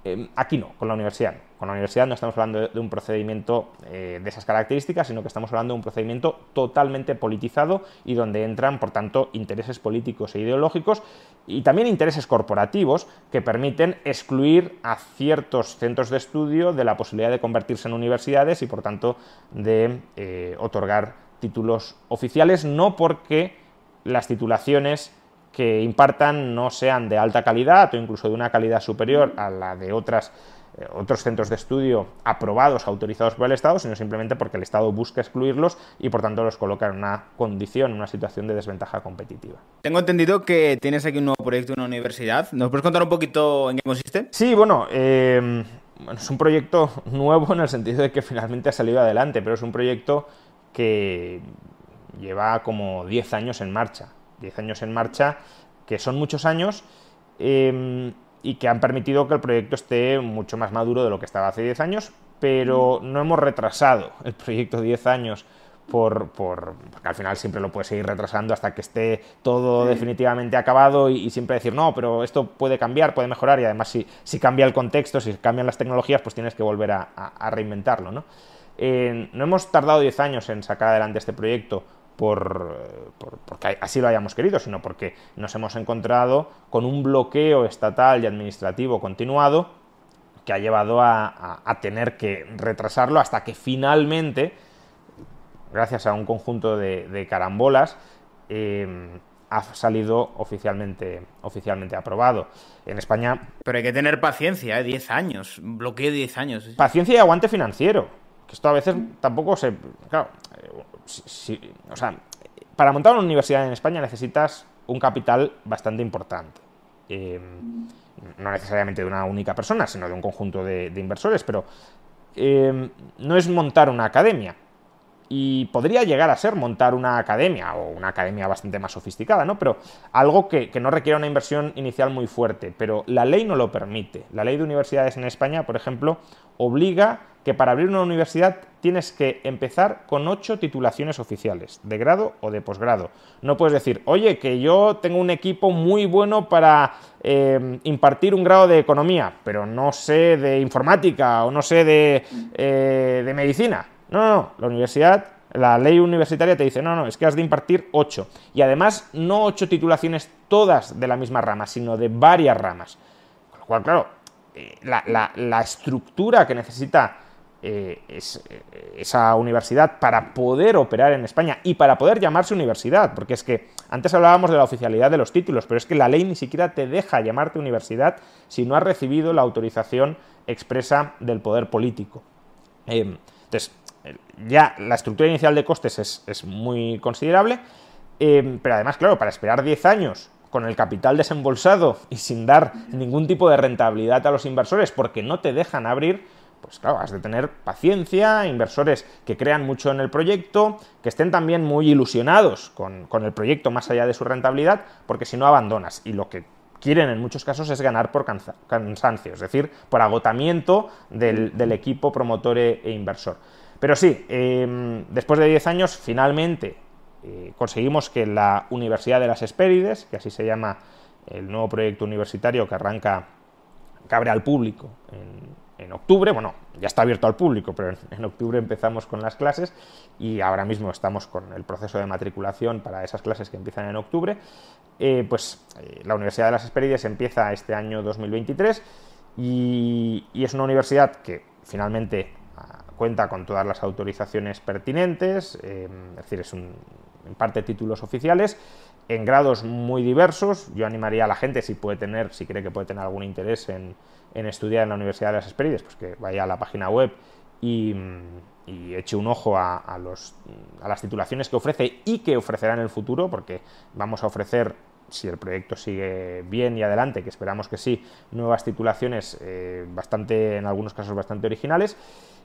Em, aquí no, con la universidad. Con la universidad no estamos hablando de, un procedimiento eh, de esas características, sino que estamos hablando de un procedimiento totalmente politizado y donde entran, por tanto, intereses políticos e ideológicos y también intereses corporativos que permiten excluir a ciertos centros de estudio de la posibilidad de convertirse en universidades y, por tanto, de eh, otorgar títulos oficiales, no porque las titulaciones que impartan no sean de alta calidad o incluso de una calidad superior a la de otras, eh, otros centros de estudio aprobados, autorizados por el Estado, sino simplemente porque el Estado busca excluirlos y por tanto los coloca en una condición, en una situación de desventaja competitiva. Tengo entendido que tienes aquí un nuevo proyecto en una universidad. ¿Nos puedes contar un poquito en qué consiste? Sí, bueno, eh, es un proyecto *laughs* nuevo en el sentido de que finalmente ha salido adelante, pero es un proyecto que lleva como 10 años en marcha. 10 años en marcha, que son muchos años em, y que han permitido que el proyecto esté mucho más maduro de lo que estaba hace 10 años, pero no hemos retrasado el proyecto 10 años por, por, porque al final siempre lo puedes seguir retrasando hasta que esté todo definitivamente acabado y, siempre decir, no, pero esto puede cambiar, puede mejorar y además si, si cambia el contexto, si cambian las tecnologías, pues tienes que volver a, reinventarlo. ¿no? Eh, no hemos tardado 10 años en sacar adelante este proyecto por, porque así lo hayamos querido, sino porque nos hemos encontrado con un bloqueo estatal y administrativo continuado que ha llevado a, tener que retrasarlo hasta que finalmente, gracias a un conjunto de, carambolas, eh, ha salido oficialmente, oficialmente aprobado. En España... Pero hay que tener paciencia, ¿eh? 10 años, bloqueo de 10 años. Paciencia y aguante financiero. Esto a veces tampoco se... Claro, o sea, para montar una universidad en España necesitas un capital bastante importante. Em, no necesariamente de una única persona, sino de un conjunto de, inversores, pero em, no es montar una academia. Y podría llegar a ser montar una academia, o una academia bastante más sofisticada, ¿no? Pero algo que, no requiera una inversión inicial muy fuerte. Pero la ley no lo permite. La ley de universidades en España, por ejemplo, obliga que para abrir una universidad tienes que empezar con ocho titulaciones oficiales, de grado o de posgrado. No puedes decir, oye, que yo tengo un equipo muy bueno para em, impartir un grado de economía, pero no sé de informática o no sé de, eh, de medicina. No, no, no, la universidad, la ley universitaria te dice, no, no, es que has de impartir ocho. Y además, no ocho titulaciones todas de la misma rama, sino de varias ramas. Con lo cual, claro, eh, la estructura que necesita eh, eh, esa universidad para poder operar en España y para poder llamarse universidad, porque es que antes hablábamos de la oficialidad de los títulos, pero es que la ley ni siquiera te deja llamarte universidad si no has recibido la autorización expresa del poder político. Em, entonces, ya la estructura inicial de costes es, muy considerable, em, pero además, claro, para esperar 10 años con el capital desembolsado y sin dar ningún tipo de rentabilidad a los inversores porque no te dejan abrir, pues claro, has de tener paciencia, inversores que crean mucho en el proyecto, que estén también muy ilusionados con, el proyecto más allá de su rentabilidad, porque si no abandonas. Y lo que quieren en muchos casos es ganar por cansancio, es decir, por agotamiento del, equipo promotor e, e, inversor. Pero sí, em, después de 10 años, finalmente eh, conseguimos que la Universidad de las Hespérides, que así se llama el nuevo proyecto universitario que arranca, que abre al público en, octubre, bueno, ya está abierto al público, pero en, octubre empezamos con las clases y ahora mismo estamos con el proceso de matriculación para esas clases que empiezan en octubre. Eh, pues eh, la Universidad de las Hespérides empieza este año 2023 y, es una universidad que finalmente cuenta con todas las autorizaciones pertinentes, eh, es decir, es un, en parte títulos oficiales en grados muy diversos. Yo animaría a la gente, si puede tener, si cree que puede tener algún interés en, estudiar en la Universidad de las Esperides, pues que vaya a la página web y, eche un ojo a, los, a las titulaciones que ofrece y que ofrecerá en el futuro, porque vamos a ofrecer si el proyecto sigue bien y adelante, que esperamos que sí, nuevas titulaciones eh, bastante, en algunos casos bastante originales.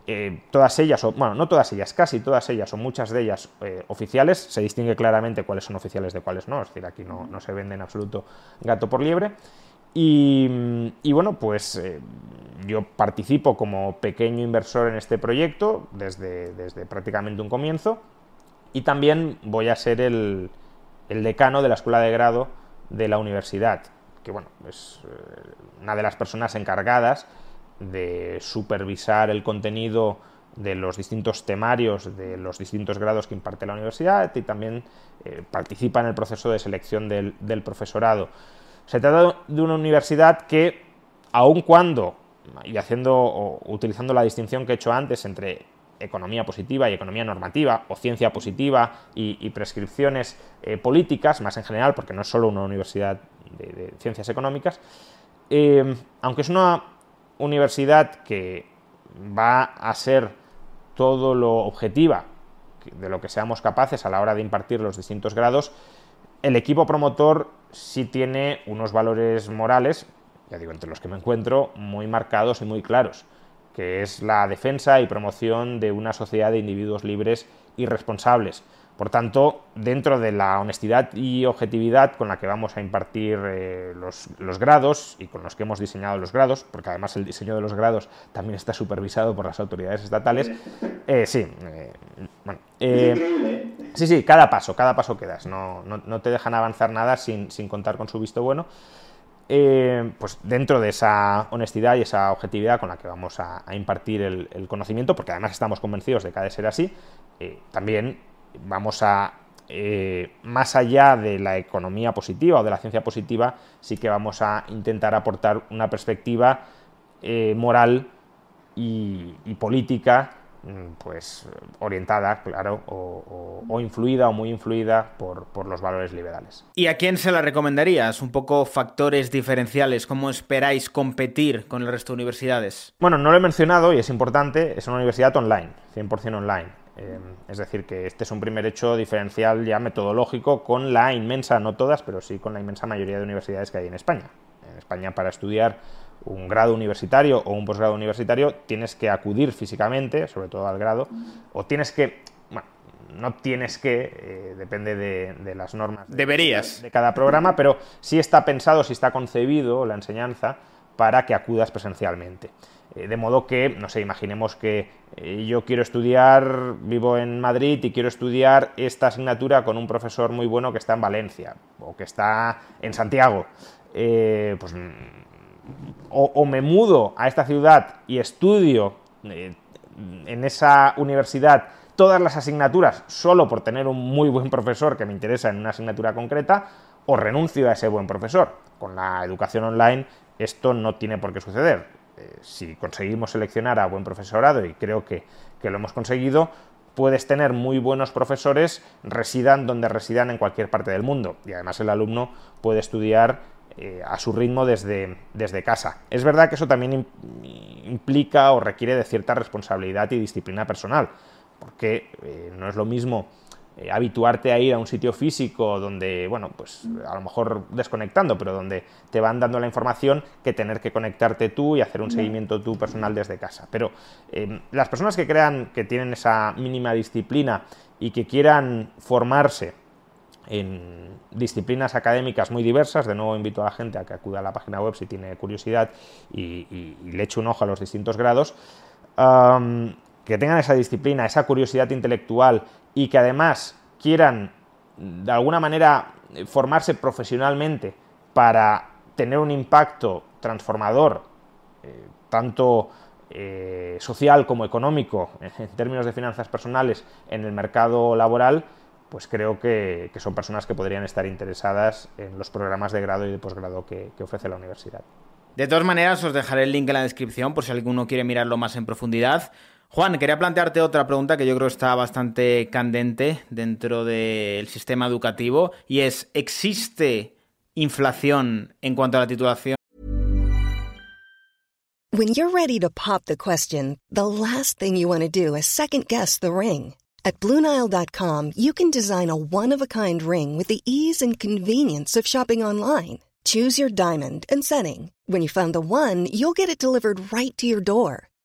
Eh, todas ellas, o bueno, no todas ellas, casi todas ellas, o muchas de ellas eh, oficiales, se distingue claramente cuáles son oficiales de cuáles no, es decir, aquí no, se vende en absoluto gato por liebre. Y, bueno, pues yo participo como pequeño inversor en este proyecto desde, desde prácticamente un comienzo y también voy a ser el, el decano de la escuela de grado de la universidad, que bueno, es eh, una de las personas encargadas de supervisar el contenido de los distintos temarios de los distintos grados que imparte la universidad y también eh, participa en el proceso de selección del, profesorado. Se trata de una universidad que, aun cuando, y haciendo o utilizando la distinción que he hecho antes entre economía positiva y economía normativa, o ciencia positiva y, prescripciones eh, políticas, más en general, porque no es solo una universidad de, ciencias económicas, eh, aunque es una universidad que va a ser todo lo objetiva de lo que seamos capaces a la hora de impartir los distintos grados, el equipo promotor sí tiene unos valores morales, ya digo, entre los que me encuentro, muy marcados y muy claros que es la defensa y promoción de una sociedad de individuos libres y responsables. Por tanto, dentro de la honestidad y objetividad con la que vamos a impartir eh, los, grados y con los que hemos diseñado los grados, porque además el diseño de los grados también está supervisado por las autoridades estatales, eh, sí, eh, sí, sí, cada paso, cada paso que das, no, no, te dejan avanzar nada sin, sin contar con su visto bueno. Eh, pues dentro de esa honestidad y esa objetividad con la que vamos a, impartir el, conocimiento, porque además estamos convencidos de que ha de ser así, eh, también vamos a, eh, más allá de la economía positiva o de la ciencia positiva, sí que vamos a intentar aportar una perspectiva moral y política Mm, pues orientada, claro, o, influida o muy influida por, los valores liberales. ¿Y a quién se la recomendarías? Un poco factores diferenciales, ¿cómo esperáis competir con el resto de universidades? Bueno, no lo he mencionado y es importante, es una universidad online, 100% online. Eh, es decir, que este es un primer hecho diferencial ya metodológico con la inmensa, no todas, pero sí con la inmensa mayoría de universidades que hay en España. En España para estudiar un grado universitario o un posgrado universitario, tienes que acudir físicamente, sobre todo al grado, o tienes que, bueno, no tienes que, eh, depende de, las normas. Deberías. De, cada programa, pero sí está pensado, sí está concebido la enseñanza para que acudas presencialmente. Eh, de modo que, no sé, imaginemos que eh, yo quiero estudiar, vivo en Madrid y quiero estudiar esta asignatura con un profesor muy bueno que está en Valencia o que está en Santiago. pues o, me mudo a esta ciudad y estudio eh, en esa universidad todas las asignaturas solo por tener un muy buen profesor que me interesa en una asignatura concreta, o renuncio a ese buen profesor. Con la educación online esto no tiene por qué suceder. Eh, si conseguimos seleccionar a buen profesorado, y creo que, que lo hemos conseguido, puedes tener muy buenos profesores, residan donde residan en cualquier parte del mundo. Y además el alumno puede estudiar eh, a su ritmo desde, desde, casa. Es verdad que eso también implica o requiere de cierta responsabilidad y disciplina personal, porque eh, no es lo mismo eh, habituarte a ir a un sitio físico donde, bueno, pues a lo mejor desconectando, pero donde te van dando la información que tener que conectarte tú y hacer un seguimiento tú personal desde casa. Pero las personas que crean que tienen esa mínima disciplina y que quieran formarse en disciplinas académicas muy diversas. De nuevo invito a la gente a que acuda a la página web si tiene curiosidad y, le eche un ojo a los distintos grados. que tengan esa disciplina, esa curiosidad intelectual y que además quieran de alguna manera formarse profesionalmente para tener un impacto transformador, eh, tanto eh, social como económico, *laughs* en términos de finanzas personales, en el mercado laboral, pues creo que, son personas que podrían estar interesadas en los programas de grado y de posgrado que, ofrece la universidad. De todas maneras, os dejaré el link en la descripción por si alguno quiere mirarlo más en profundidad. Juan, quería plantearte otra pregunta que yo creo está bastante candente dentro del sistema educativo y es, ¿existe inflación en cuanto a la titulación? When you're ready to pop the question, the last thing you want to do is second guess the ring. At BlueNile.com you can design a one-of-a-kind ring with the ease and convenience of shopping online. Choose your diamond and setting. When you find the one, you'll get it delivered right to your door.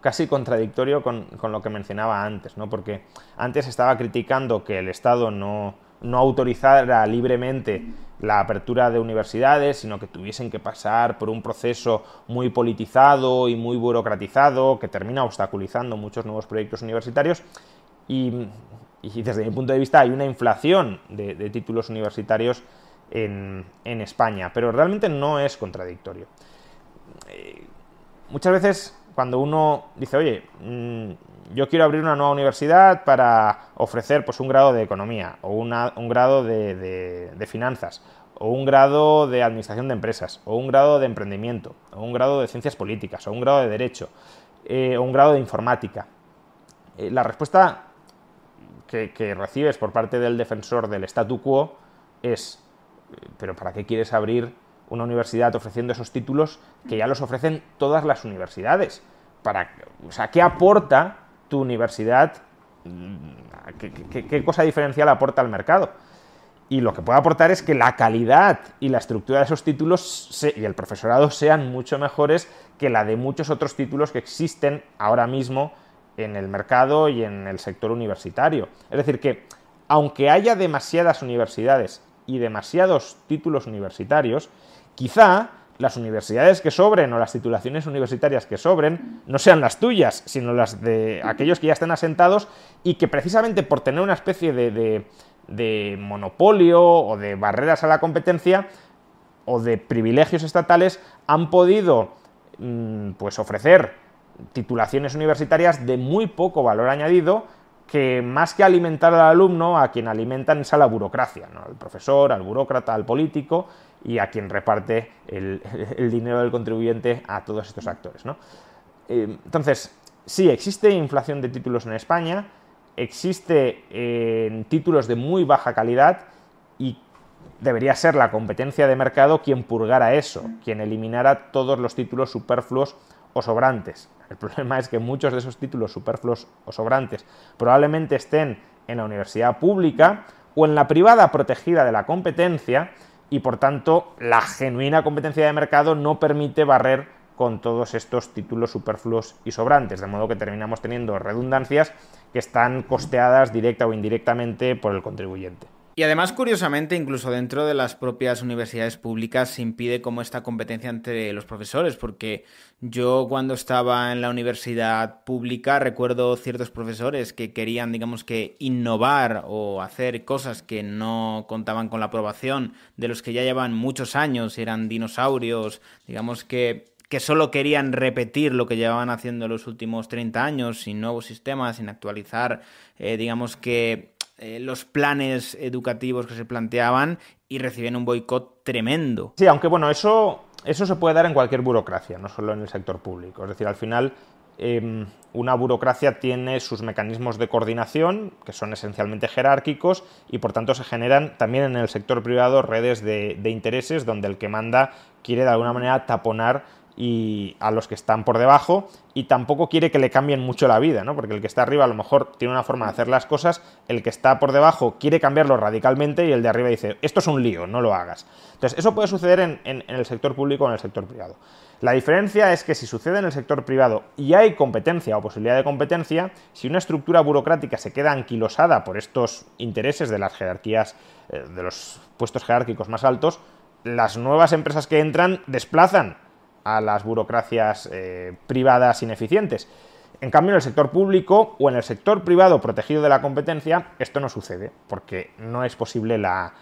casi contradictorio con, con, lo que mencionaba antes, ¿no? Porque antes estaba criticando que el Estado no, no autorizara libremente la apertura de universidades, sino que tuviesen que pasar por un proceso muy politizado y muy burocratizado que termina obstaculizando muchos nuevos proyectos universitarios. Y, desde mi punto de vista hay una inflación de, de títulos universitarios en, en, España, pero realmente no es contradictorio. Eh, muchas veces cuando uno dice, oye, mmm, yo quiero abrir una nueva universidad para ofrecer pues, un grado de economía, o un grado de, finanzas, o un grado de administración de empresas, o un grado de emprendimiento, o un grado de ciencias políticas, o un grado de derecho, eh, o un grado de informática. Eh, la respuesta que, que recibes por parte del defensor del statu quo es, pero ¿para qué quieres abrir una universidad ofreciendo esos títulos que ya los ofrecen todas las universidades? Para, o sea, ¿qué aporta tu universidad? ¿Qué, qué, cosa diferencial aporta al mercado? Y lo que puede aportar es que la calidad y la estructura de esos títulos y el profesorado sean mucho mejores que la de muchos otros títulos que existen ahora mismo en el mercado y en el sector universitario. Es decir, que aunque haya demasiadas universidades y demasiados títulos universitarios, quizá las universidades que sobren o las titulaciones universitarias que sobren no sean las tuyas, sino las de aquellos que ya están asentados y que precisamente por tener una especie de, de, de monopolio o de barreras a la competencia o de privilegios estatales han podido mmm, pues ofrecer titulaciones universitarias de muy poco valor añadido que más que alimentar al alumno, a quien alimentan es a la burocracia, ¿no? al profesor, al burócrata, al político y a quien reparte *laughs* el, dinero del contribuyente a todos estos actores. ¿no? Eh, entonces, sí, existe inflación de títulos en España, existe eh, títulos de muy baja calidad y debería ser la competencia de mercado quien purgara eso, quien eliminara todos los títulos superfluos o sobrantes. El *laughs* problema es que muchos de esos títulos superfluos o sobrantes probablemente estén en la universidad pública o en la privada protegida de la competencia y por tanto la genuina competencia de mercado no permite barrer con todos estos títulos superfluos y sobrantes, de modo que terminamos teniendo redundancias que están costeadas directa o indirectamente por el contribuyente. Y además, curiosamente, incluso dentro de las propias universidades públicas se impide como esta competencia entre los profesores, porque yo cuando estaba en la universidad pública recuerdo ciertos profesores que querían, digamos que, innovar o hacer cosas que no contaban con la aprobación de los que ya llevan muchos años, eran dinosaurios, digamos que que solo querían repetir lo que llevaban haciendo los últimos 30 años, sin nuevos sistemas, sin actualizar, eh, digamos que eh, los planes educativos que se planteaban y recibían un boicot tremendo. Sí, aunque bueno, eso eso se puede dar en cualquier burocracia, no solo en el sector público. Es decir, al final em, una burocracia tiene sus mecanismos de coordinación, que son esencialmente jerárquicos, y por tanto se generan también en el sector privado redes de, de intereses donde el que manda quiere de alguna manera taponar y a los que están por debajo y tampoco quiere que le cambien mucho la vida, ¿no? Porque el que está arriba a lo mejor tiene una forma de hacer las cosas, el que está por debajo quiere cambiarlo radicalmente y el de arriba dice, esto es un lío, no lo hagas. Entonces, eso puede suceder en, en el sector público o en el sector privado. La diferencia es que si sucede en el sector privado y hay competencia o posibilidad de competencia, si una estructura burocrática se queda anquilosada por estos intereses de las jerarquías, eh, de los puestos jerárquicos más altos, las nuevas empresas que entran desplazan a las burocracias eh, privadas ineficientes. En cambio, en el sector público o en el sector privado protegido de la competencia, esto no sucede, porque no es posible la,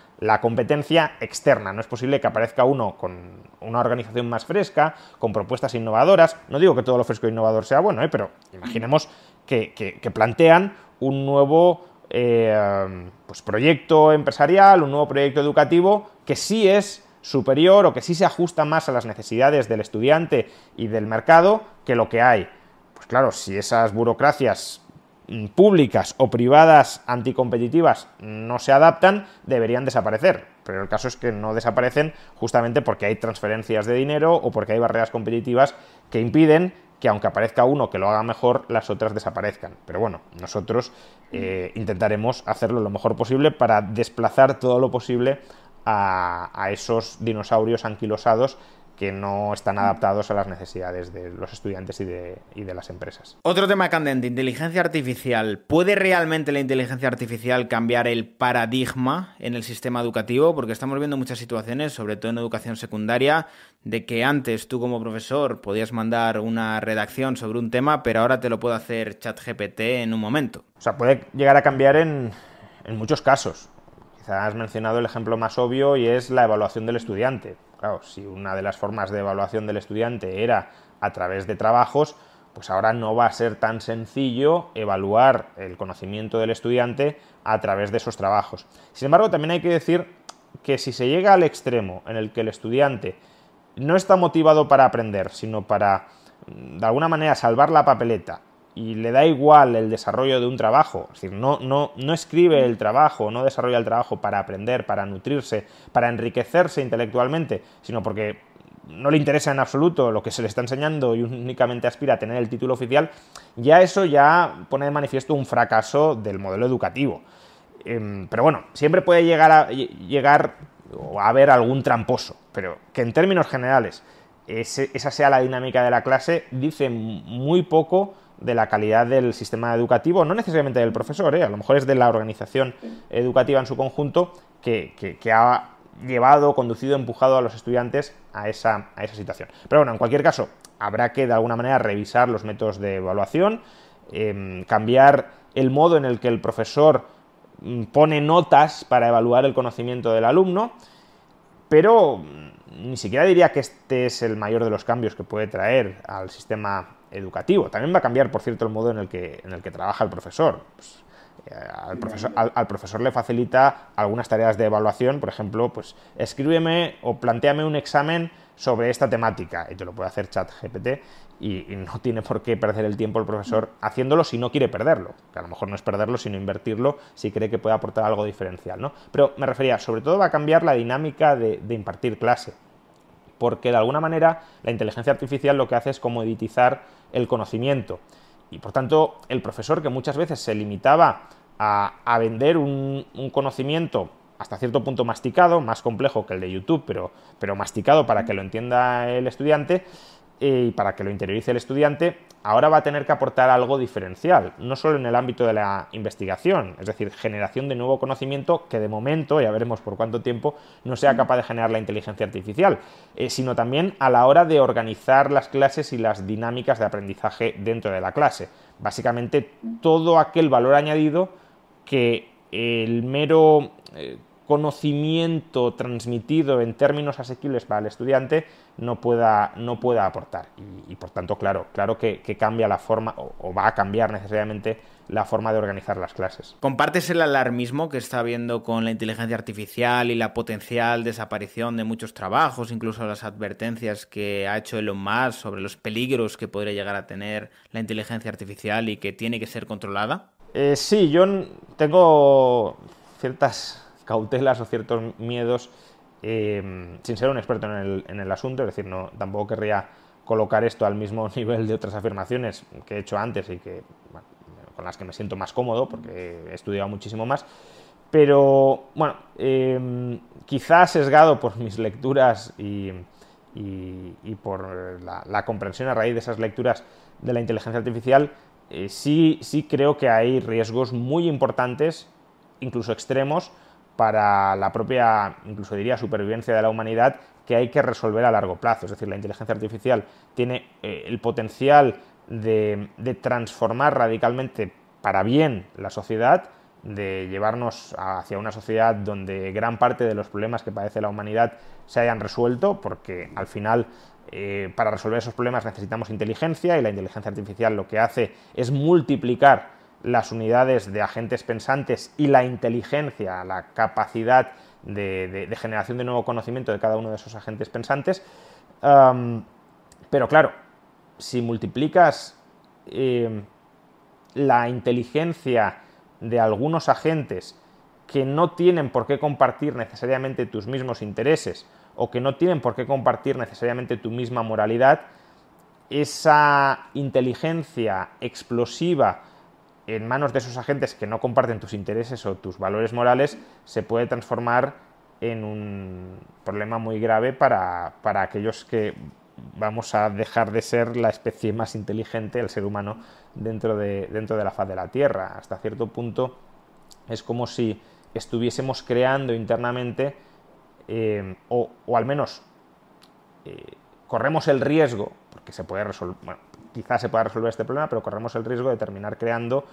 competencia externa, no es posible que aparezca uno con una organización más fresca, con propuestas innovadoras. No digo que todo lo fresco e innovador sea bueno, ¿eh? pero imaginemos que, plantean un nuevo eh, pues proyecto empresarial, un nuevo proyecto educativo que sí es superior o que sí se ajusta más a las necesidades del estudiante y del mercado que lo que hay. Pues claro, si esas burocracias mm, públicas o privadas anticompetitivas no se adaptan, deberían desaparecer. Pero el caso es que no desaparecen justamente porque hay transferencias de dinero o porque hay barreras competitivas que impiden que aunque aparezca uno que lo haga mejor, las otras desaparezcan. Pero bueno, nosotros eh, intentaremos hacerlo lo mejor posible para desplazar todo lo posible a, esos dinosaurios anquilosados que no están adaptados a las necesidades de los estudiantes y de, y de, las empresas. Otro tema candente, inteligencia artificial. ¿Puede realmente la inteligencia artificial cambiar el paradigma en el sistema educativo? Porque estamos viendo muchas situaciones, sobre todo en educación secundaria, de que antes tú como profesor podías mandar una redacción sobre un tema, pero ahora te lo puede hacer ChatGPT en un momento. O sea, puede llegar a cambiar en, en muchos casos has mencionado el ejemplo más obvio y es la evaluación del estudiante. Claro, si una de las formas de evaluación del estudiante era a través de trabajos, pues ahora no va a ser tan sencillo evaluar el conocimiento del estudiante a través de esos trabajos. Sin embargo, también hay que decir que si se llega al extremo en el que el estudiante no está motivado para aprender, sino para, de alguna manera, salvar la papeleta y le da igual el desarrollo de un trabajo, es decir, no, no, no escribe el trabajo, no desarrolla el trabajo para aprender, para nutrirse, para enriquecerse intelectualmente, sino porque no le interesa en absoluto lo que se le está enseñando y únicamente aspira a tener el título oficial, ya eso ya pone de manifiesto un fracaso del modelo educativo. Em, pero bueno, siempre puede llegar a, llegar a haber algún tramposo, pero que en términos generales esa sea la dinámica de la clase dice muy poco de la calidad del sistema educativo, no necesariamente del profesor, ¿eh? a lo mejor es de la organización educativa en su conjunto que, ha llevado, conducido, empujado a los estudiantes a esa, a esa, situación. Pero bueno, en cualquier caso, habrá que de alguna manera revisar los métodos de evaluación, em, cambiar el modo en el que el profesor mm, pone notas para evaluar el conocimiento del alumno, pero mm, ni siquiera diría que este es el mayor de los cambios que puede traer al sistema educativo. También va a cambiar, por cierto, el modo en el que, en el que trabaja el profesor. Pues, eh, al, profesor al, profesor le facilita algunas tareas de evaluación, por ejemplo, pues escríbeme o planteame un examen sobre esta temática y te lo puede hacer ChatGPT y, y, no *laughs* tiene por qué perder el tiempo el profesor haciéndolo si no quiere perderlo, que a lo mejor no es perderlo sino invertirlo si cree que puede aportar algo diferencial, ¿no? Pero me refería, sobre todo va a cambiar la dinámica de, de impartir clase porque de alguna manera la inteligencia artificial lo que hace es comoditizar el conocimiento. Y por tanto, el profesor que muchas veces se limitaba a, vender un, conocimiento hasta cierto punto masticado, más complejo que el de YouTube, pero, pero masticado para que lo entienda el estudiante, y para que lo interiorice el estudiante, ahora va a tener que aportar algo diferencial, no solo en el ámbito de la investigación, es decir, generación de nuevo conocimiento que de momento, ya veremos por cuánto tiempo, no sea capaz de generar la inteligencia artificial, eh, sino también a la hora de organizar las clases y las dinámicas de aprendizaje dentro de la clase. Básicamente todo aquel valor añadido que el mero... Eh, conocimiento transmitido en términos asequibles para el estudiante no pueda, no pueda aportar. Y, por tanto, claro, claro que, cambia la forma o, va a cambiar necesariamente la forma de organizar las clases. ¿Compartes el alarmismo que está habiendo con la inteligencia artificial y la potencial desaparición de muchos trabajos, incluso las advertencias que ha hecho Elon Musk sobre los peligros que podría llegar a tener la inteligencia artificial y que tiene que ser controlada? Eh, sí, yo tengo ciertas cautelas o ciertos miedos eh, sin ser un experto en el, asunto, es decir, no, tampoco querría colocar esto al mismo *laughs* nivel de otras afirmaciones que he hecho antes y que con las que me siento más cómodo porque he estudiado muchísimo más. Pero bueno, eh, quizás sesgado por mis lecturas y, por la, comprensión a raíz de esas lecturas de la inteligencia artificial, eh, sí, sí creo que hay riesgos muy importantes, incluso extremos, para la propia, incluso diría, supervivencia de la humanidad que hay que resolver a largo plazo. Es decir, la inteligencia artificial tiene eh, el potencial de, transformar radicalmente para bien la sociedad, de llevarnos hacia una sociedad donde gran parte de los problemas que padece la humanidad se hayan resuelto, porque al final eh, para resolver esos problemas necesitamos inteligencia y la inteligencia artificial lo que hace es multiplicar las unidades de agentes pensantes y la inteligencia, la capacidad de, generación de nuevo conocimiento de cada uno de esos agentes pensantes. pero claro, si multiplicas em, la inteligencia de algunos agentes que no tienen por qué compartir necesariamente tus mismos intereses o que no tienen por qué compartir necesariamente tu misma moralidad, esa inteligencia explosiva en manos de esos agentes que no comparten tus intereses o tus valores morales, se puede transformar en un problema muy grave para, aquellos que vamos a dejar de ser la especie más inteligente, el ser humano, dentro de, dentro de la faz de la Tierra. Hasta cierto punto es como si estuviésemos creando internamente, eh, o, al menos eh, corremos el riesgo, porque se puede resolver, quizás se pueda resolver este problema, pero corremos el riesgo de terminar creando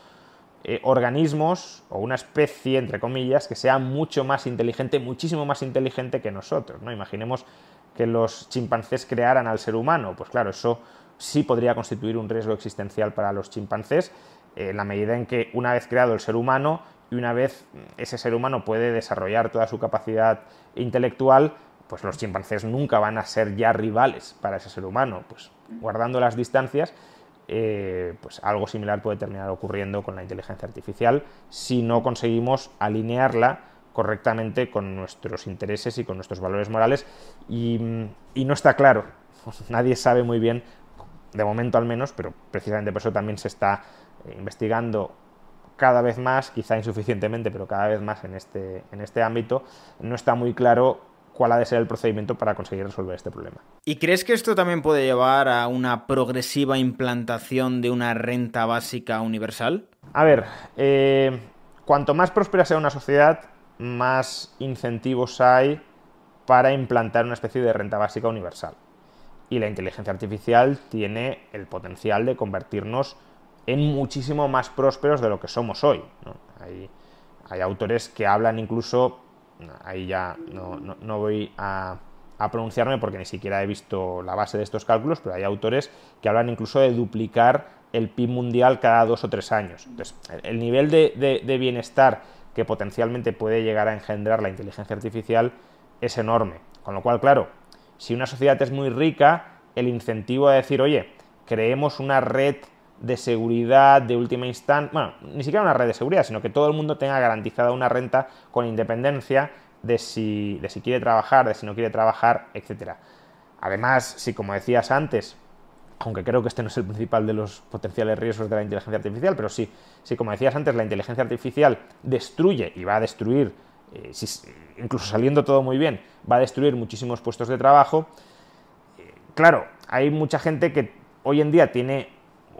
eh, organismos o una especie, entre comillas, que sea mucho más inteligente, muchísimo más inteligente que nosotros. ¿no? Imaginemos que los chimpancés crearan al ser humano. Pues claro, eso sí podría constituir un riesgo existencial para los chimpancés, eh, en la medida en que una vez creado el ser humano y una vez ese ser humano puede desarrollar toda su capacidad intelectual, pues los chimpancés nunca van a ser ya rivales para ese ser humano, pues guardando las distancias, eh, pues algo similar puede terminar ocurriendo con la inteligencia artificial si no conseguimos alinearla correctamente con nuestros intereses y con nuestros valores morales. Y, no está claro, *laughs* nadie sabe muy bien, de momento al menos, pero precisamente por eso también se está eh, investigando cada vez más, quizá insuficientemente, pero cada vez más en este, en este ámbito, no está muy claro cuál ha de ser el procedimiento para conseguir resolver este problema. ¿Y crees que esto también puede llevar a una progresiva implantación de una renta básica universal? A ver, eh, cuanto más próspera sea una sociedad, más incentivos hay para implantar una especie de renta básica universal. Y la inteligencia artificial tiene el potencial de convertirnos en muchísimo más prósperos de lo que somos hoy. Hay, hay autores que hablan incluso ahí ya no, voy a, pronunciarme porque ni siquiera he visto la base de estos cálculos, pero hay autores que hablan incluso de duplicar el PIB mundial cada dos o tres años. Entonces, el nivel de, bienestar que potencialmente puede llegar a engendrar la inteligencia artificial es enorme. Con lo cual, claro, si una sociedad es muy rica, el incentivo a decir, oye, creemos una red de seguridad de última instancia, bueno, ni siquiera una red de seguridad, sino que todo el mundo tenga garantizada una renta con independencia de si, de si quiere trabajar, de si no quiere trabajar, etc. Además, si como decías antes, aunque creo que este no es el principal de los potenciales riesgos de la inteligencia artificial, pero sí, si como decías antes, la inteligencia artificial destruye y va a destruir, eh, incluso saliendo todo muy bien, va a destruir muchísimos puestos de trabajo, eh, claro, hay mucha gente que hoy en día tiene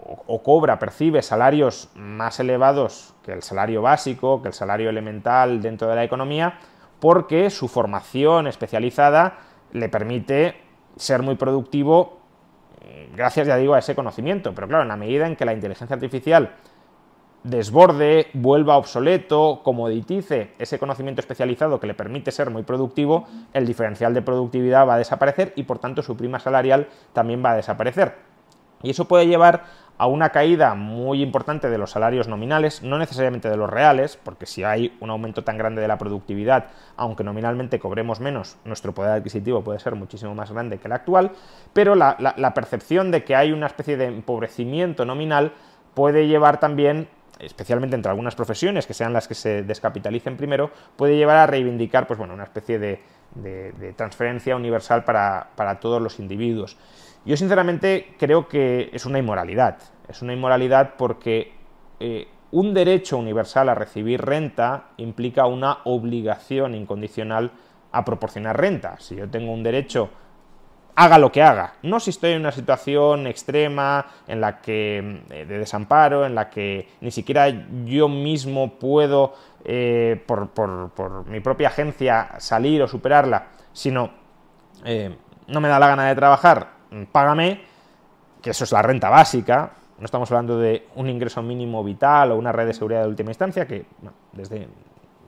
o, cobra, percibe salarios más elevados que el salario básico, que el salario elemental dentro de la economía, porque su formación especializada le permite ser muy productivo eh, gracias, ya digo, a ese conocimiento. Pero claro, en la medida en que la inteligencia artificial desborde, vuelva obsoleto, comoditice ese conocimiento especializado que le permite ser muy productivo, el diferencial de productividad va a desaparecer y por tanto su prima salarial también va a desaparecer. Y eso puede llevar a una caída muy importante de los salarios nominales, no necesariamente de los reales, porque si hay un aumento tan grande de la productividad, aunque nominalmente cobremos menos, nuestro poder adquisitivo puede ser muchísimo más grande que el actual, pero la, percepción de que hay una especie de empobrecimiento nominal puede llevar también especialmente entre algunas profesiones, que sean las que se descapitalicen primero, puede llevar a reivindicar pues, bueno, una especie de, transferencia universal para, todos los individuos. Yo sinceramente creo que es una inmoralidad. Es una inmoralidad porque eh, un derecho universal a recibir renta implica una obligación incondicional a proporcionar renta. Si yo tengo un derecho haga lo que haga. No si estoy en una situación extrema, en la que eh, de desamparo, en la que ni siquiera yo mismo puedo, eh, por, mi propia agencia, salir o superarla, sino eh, no me da la gana de trabajar, págame, que eso es la renta básica. No estamos hablando de un ingreso mínimo vital o una red de seguridad de última instancia, que desde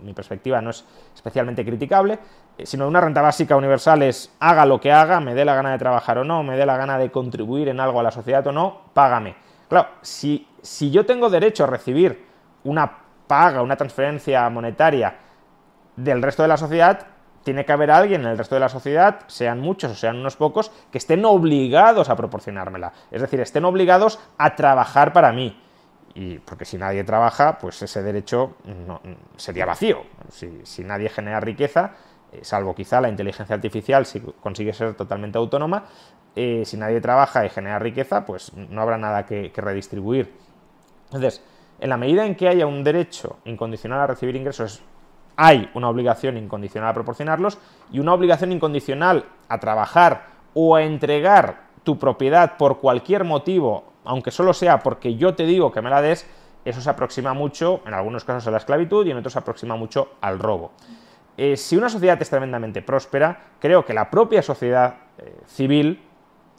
mi perspectiva no es especialmente criticable, eh, sino una renta básica universal es haga lo que haga, me dé la gana de trabajar o no, me dé la gana de contribuir en algo a la sociedad o no, págame. Claro, si, si yo tengo derecho a recibir una paga, una transferencia monetaria del resto de la sociedad, tiene que haber alguien en el resto de la sociedad, sean muchos o sean unos pocos, que estén obligados a proporcionármela. Es decir, estén obligados a trabajar para mí y porque si nadie trabaja, pues ese derecho sería vacío. Si, nadie genera riqueza, eh, salvo quizá la inteligencia artificial si consigue ser totalmente autónoma, eh, si nadie trabaja y genera riqueza, pues no habrá nada que, redistribuir. Entonces, en la medida en que haya un derecho incondicional a recibir ingresos, hay una obligación incondicional a proporcionarlos y una obligación incondicional a trabajar o a entregar tu propiedad por cualquier motivo aunque solo sea porque yo te digo que me la des, eso se aproxima mucho, en algunos casos a la esclavitud y en otros se aproxima mucho al robo. Eh, si una sociedad es tremendamente próspera, creo que la propia sociedad eh, civil,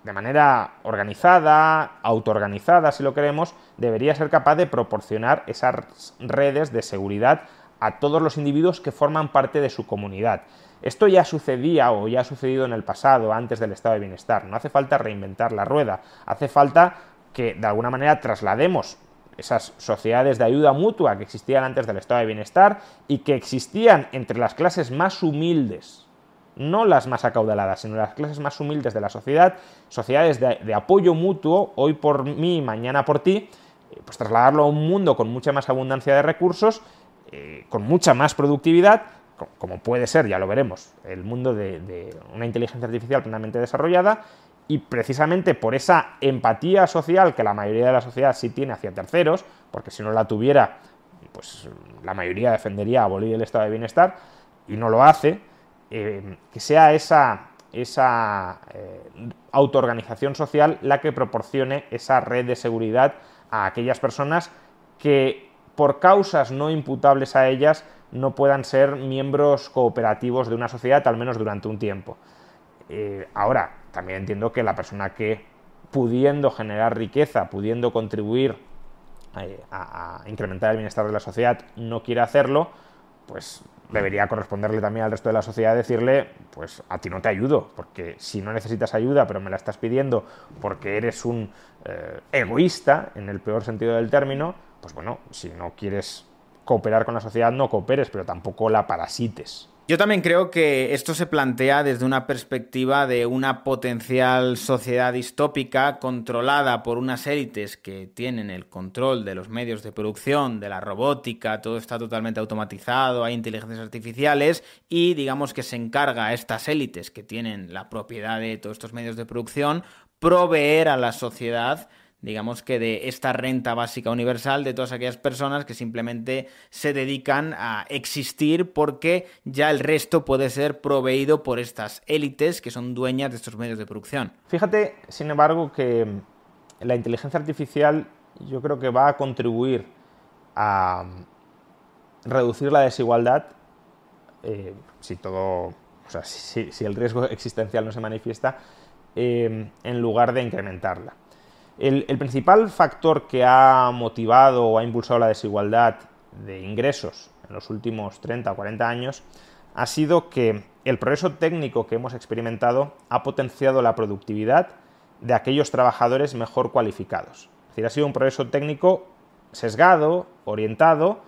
de manera organizada, autoorganizada, si lo queremos, debería ser capaz de proporcionar esas redes de seguridad a todos los individuos que forman parte de su comunidad. Esto ya sucedía o ya ha sucedido en el pasado, antes del estado de bienestar. No hace falta reinventar la rueda, hace falta que de alguna manera traslademos esas sociedades de ayuda mutua que existían antes del estado de bienestar y que existían entre las clases más humildes, no las más acaudaladas, sino las clases más humildes de la sociedad, sociedades de, apoyo mutuo, hoy por mí, mañana por ti, pues trasladarlo a un mundo con mucha más abundancia de recursos, eh, con mucha más productividad, como puede ser, ya lo veremos, el mundo de, una inteligencia artificial plenamente desarrollada y precisamente por esa empatía social que la mayoría de la sociedad sí tiene hacia terceros, porque si no la tuviera, pues la mayoría defendería abolir el estado de bienestar y no lo hace, eh, que sea esa, esa eh, autoorganización social la que proporcione esa red de seguridad a aquellas personas que por causas no imputables a ellas no puedan ser miembros cooperativos de una sociedad, al menos durante un tiempo. Eh, ahora, también entiendo que la persona que pudiendo generar riqueza, pudiendo contribuir eh, a, incrementar el bienestar de la sociedad, no quiere hacerlo, pues debería corresponderle también al resto de la sociedad decirle, pues a ti no te ayudo, porque si no necesitas ayuda, pero me la estás pidiendo porque eres un eh, egoísta, en el peor sentido del término, pues bueno, si no quieres cooperar con la sociedad, no cooperes, pero tampoco la parasites. Yo también creo que esto se plantea desde una perspectiva de una potencial sociedad distópica controlada por unas élites que tienen el control de los medios de producción, de la robótica, todo está totalmente automatizado, hay inteligencias artificiales y digamos que se encarga a estas élites que tienen la propiedad de todos estos medios de producción proveer a la sociedad digamos que de esta renta básica universal de todas aquellas personas que simplemente se dedican a existir porque ya el resto puede ser proveído por estas élites que son dueñas de estos medios de producción. Fíjate, sin embargo, que la inteligencia artificial yo creo que va a contribuir a reducir la desigualdad eh, si todo, o sea, si, el riesgo existencial no se manifiesta, eh, en lugar de incrementarla. El, principal factor que ha motivado o ha impulsado la desigualdad de ingresos en los últimos 30 o 40 años ha sido que el progreso técnico que hemos experimentado ha potenciado la productividad de aquellos trabajadores mejor cualificados. Es decir, ha sido un progreso técnico sesgado, orientado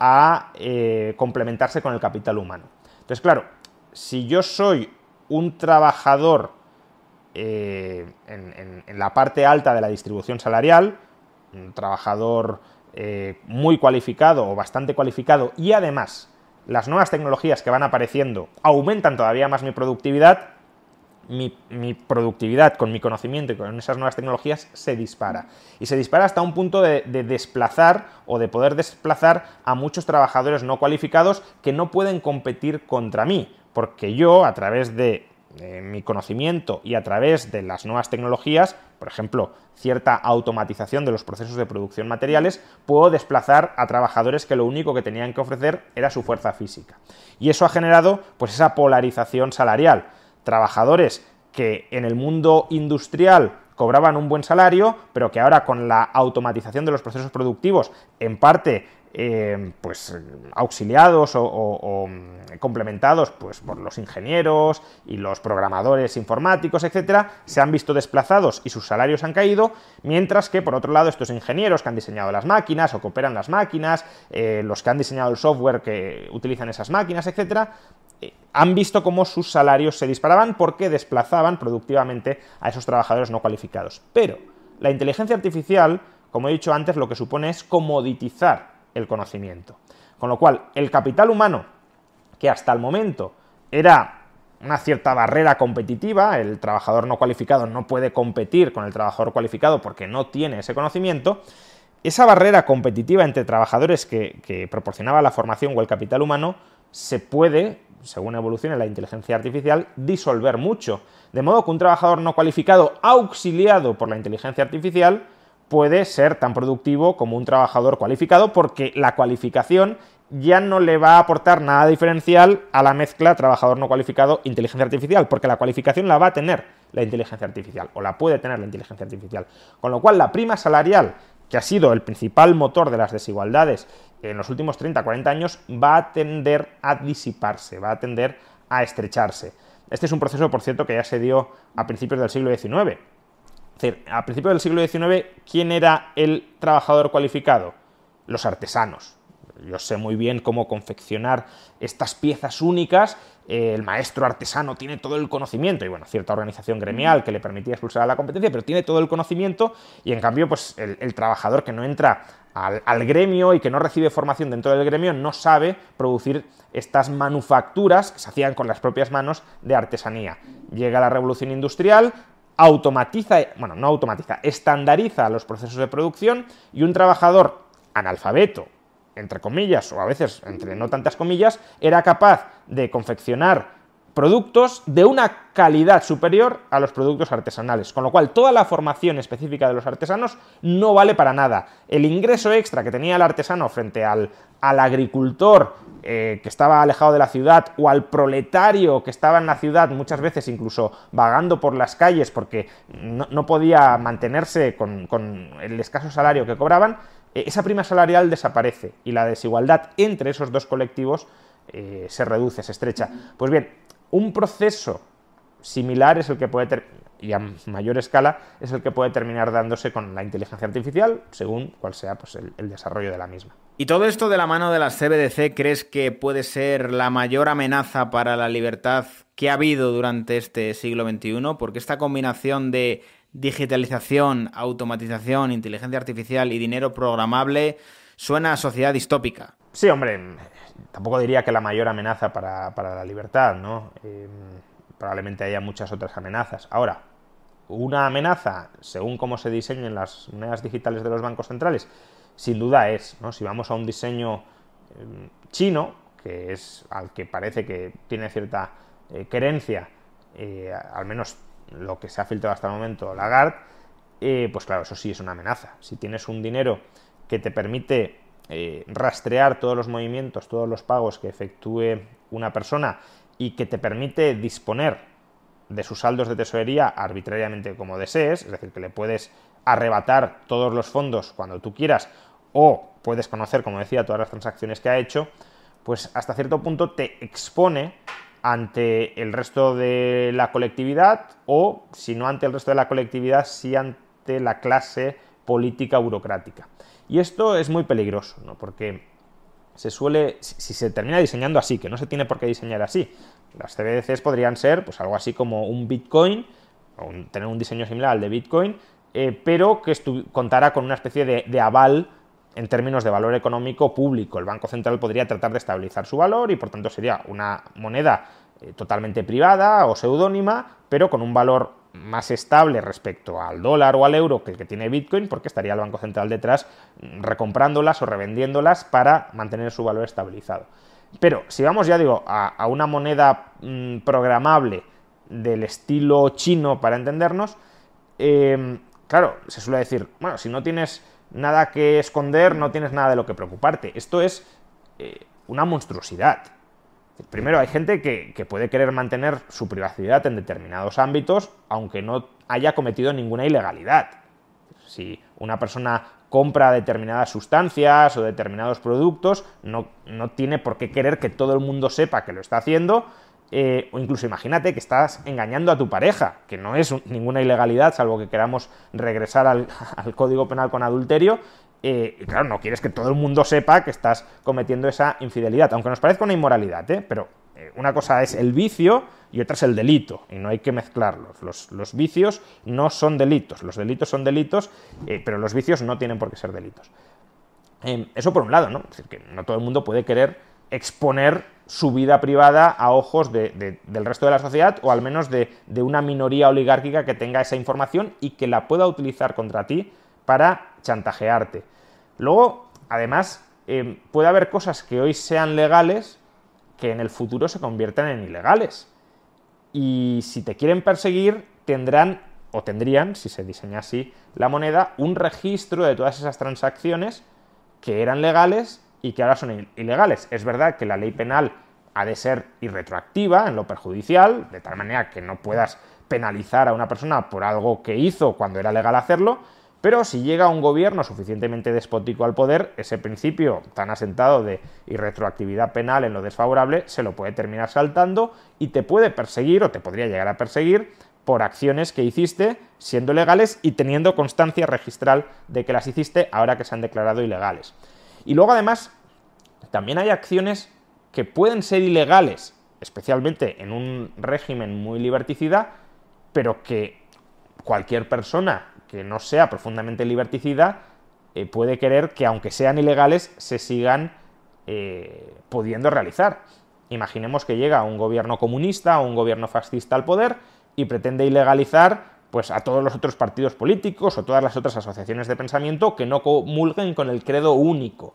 a eh, complementarse con el capital humano. Entonces, claro, si yo soy un trabajador eh, en, la parte alta de la distribución salarial, un trabajador eh, muy cualificado o bastante cualificado y además las nuevas tecnologías que van apareciendo aumentan todavía más mi productividad, mi, productividad con mi conocimiento y con esas nuevas tecnologías se dispara. Y se dispara hasta un punto de, de, desplazar o de poder desplazar a muchos trabajadores no cualificados que no pueden competir contra mí, porque yo, a través de mi conocimiento y a través de las nuevas tecnologías, por ejemplo, cierta automatización de los procesos de producción materiales, puedo desplazar a trabajadores que lo único que tenían que ofrecer era su fuerza física. Y eso ha generado pues esa polarización salarial. Trabajadores que en el mundo industrial cobraban un buen salario, pero que ahora con la automatización de los procesos productivos, en parte eh, pues auxiliados o, complementados pues, por los ingenieros y los programadores informáticos, etcétera, se han visto desplazados y sus salarios han caído, mientras que por otro lado estos ingenieros que han diseñado las máquinas o que operan las máquinas, eh, los que han diseñado el software que utilizan esas máquinas, etcétera, eh, han visto cómo sus salarios se disparaban porque desplazaban productivamente a esos trabajadores no cualificados. Pero la inteligencia artificial, como he dicho antes, lo que supone es comoditizar el conocimiento. Con lo cual, el capital humano, que hasta el momento era una cierta barrera competitiva, el trabajador no cualificado no puede competir con el trabajador cualificado porque no tiene ese conocimiento, esa barrera competitiva entre trabajadores que, proporcionaba la formación o el capital humano se puede, según evolucione la inteligencia artificial, disolver mucho. De modo que un trabajador no cualificado auxiliado por la inteligencia artificial puede ser tan productivo como un trabajador cualificado porque la cualificación ya no le va a aportar nada diferencial a la mezcla trabajador no cualificado inteligencia artificial, porque la cualificación la va a tener la inteligencia artificial o la puede tener la inteligencia artificial. Con lo cual la prima salarial, que ha sido el principal motor de las desigualdades en los últimos 30-40 años, va a tender a disiparse, va a tender a estrecharse. Este es un proceso, por cierto, que ya se dio a principios del siglo XIX a principios del siglo XIX, ¿quién era el trabajador cualificado? Los artesanos. Yo sé muy bien cómo confeccionar estas piezas únicas. el maestro artesano tiene todo el conocimiento y, bueno, cierta organización gremial que le permitía expulsar a la competencia, pero tiene todo el conocimiento y, en cambio, pues el, trabajador que no entra al, gremio y que no recibe formación dentro del gremio no sabe producir estas manufacturas que se hacían con las propias manos de artesanía. Llega la revolución industrial, automatiza, bueno, no automatiza, estandariza los procesos de producción y un trabajador analfabeto, entre comillas, o a veces entre no tantas comillas, era capaz de confeccionar productos de una calidad superior a los productos artesanales, con lo cual toda la formación específica de los artesanos no vale para nada. El ingreso extra que tenía el artesano frente al, al agricultor eh, que estaba alejado de la ciudad o al proletario que estaba en la ciudad, muchas veces incluso vagando por las calles porque no, podía mantenerse con, el escaso salario que cobraban, eh, esa prima salarial desaparece y la desigualdad entre esos dos colectivos eh, se reduce, se estrecha. Pues bien, un proceso similar es el que puede ter y a mayor escala es el que puede terminar dándose con la inteligencia artificial, según cuál sea pues, el, desarrollo de la misma. ¿Y todo esto de la mano de las CBDC crees que puede ser la mayor amenaza para la libertad que ha habido durante este siglo XXI? Porque esta combinación de digitalización, automatización, inteligencia artificial y dinero programable suena a sociedad distópica. Sí, hombre, tampoco diría que la mayor amenaza para, la libertad, ¿no? Eh, probablemente haya muchas otras amenazas. Ahora, una amenaza, según cómo se diseñen las monedas digitales de los bancos centrales, sin duda es, ¿no? Si vamos a un diseño eh, chino, que es al que parece que tiene cierta eh, querencia, eh, al menos lo que se ha filtrado hasta el momento Lagarde, pues claro, eso sí es una amenaza. Si tienes un dinero que te permite rastrear todos los movimientos, todos los pagos que efectúe una persona y que te permite disponer de sus saldos de tesorería arbitrariamente como desees, es decir, que le puedes arrebatar todos los fondos cuando tú quieras o puedes conocer, como decía, todas las transacciones que ha hecho, pues hasta cierto punto te expone ante el resto de la colectividad o, si no ante el resto de la colectividad, sí ante la clase política burocrática. Y esto es muy peligroso, ¿no? porque se suele, si se termina diseñando así, que no se tiene por qué diseñar así, las CBDCs podrían ser pues algo así como un Bitcoin, o tener un diseño similar al de Bitcoin, eh, pero que contara con una especie de, aval en términos de valor económico público. El Banco Central podría tratar de estabilizar su valor y por tanto sería una moneda eh, totalmente privada o seudónima, pero con un valor más estable respecto al dólar o al euro que el que tiene Bitcoin, porque estaría el Banco Central detrás mm, recomprándolas o revendiéndolas para mantener su valor estabilizado. Pero si vamos, ya digo, a, una moneda mm, programable del estilo chino, para entendernos, em, claro, se suele decir, bueno, si no tienes nada que esconder, no tienes nada de lo que preocuparte. Esto es eh, una monstruosidad. Primero, hay gente que, puede querer mantener su privacidad en determinados ámbitos, aunque no haya cometido ninguna ilegalidad. Si una persona compra determinadas sustancias o determinados productos, no, no tiene por qué querer que todo el mundo sepa que lo está haciendo, eh, o incluso imagínate que estás engañando a tu pareja, que no es ninguna ilegalidad, salvo que queramos regresar al, *laughs* Código Penal con adulterio, eh, y claro, no quieres que todo el mundo sepa que estás cometiendo esa infidelidad, aunque nos parezca una inmoralidad, ¿eh? pero una cosa es el vicio y otra es el delito, y no hay que mezclarlos. Los, vicios no son delitos, los delitos son delitos, eh, pero los vicios no tienen por qué ser delitos. Em, eso por un lado, ¿no? Es decir, que no todo el mundo puede querer exponer su vida privada a ojos del resto de la sociedad o al menos de, una minoría oligárquica que tenga esa información y que la pueda utilizar contra ti para chantajearte. Luego, además, em, puede haber cosas que hoy sean legales que en el futuro se conviertan en ilegales. Y si te quieren perseguir, tendrán o tendrían, si se diseña así la moneda, un registro de todas esas transacciones que eran legales y que ahora son ilegales. Es verdad que la ley penal ha de ser irretroactiva en lo perjudicial, de tal manera que no puedas penalizar a una persona por algo que hizo cuando era legal hacerlo, pero si llega un gobierno suficientemente despótico al poder, ese principio tan asentado de irretroactividad penal en lo desfavorable se lo puede terminar saltando y te puede perseguir o te podría llegar a perseguir por acciones que hiciste siendo legales y teniendo constancia registral de que las hiciste ahora que se han declarado ilegales. Y luego además también hay acciones que pueden ser ilegales, especialmente en un régimen muy liberticida, pero que cualquier persona que no sea profundamente liberticida, eh, puede querer que aunque sean ilegales, se sigan eh, pudiendo realizar. Imaginemos que llega un gobierno comunista o un gobierno fascista al poder y pretende ilegalizar pues, a todos los otros partidos políticos o todas las otras asociaciones de pensamiento que no comulguen con el credo único.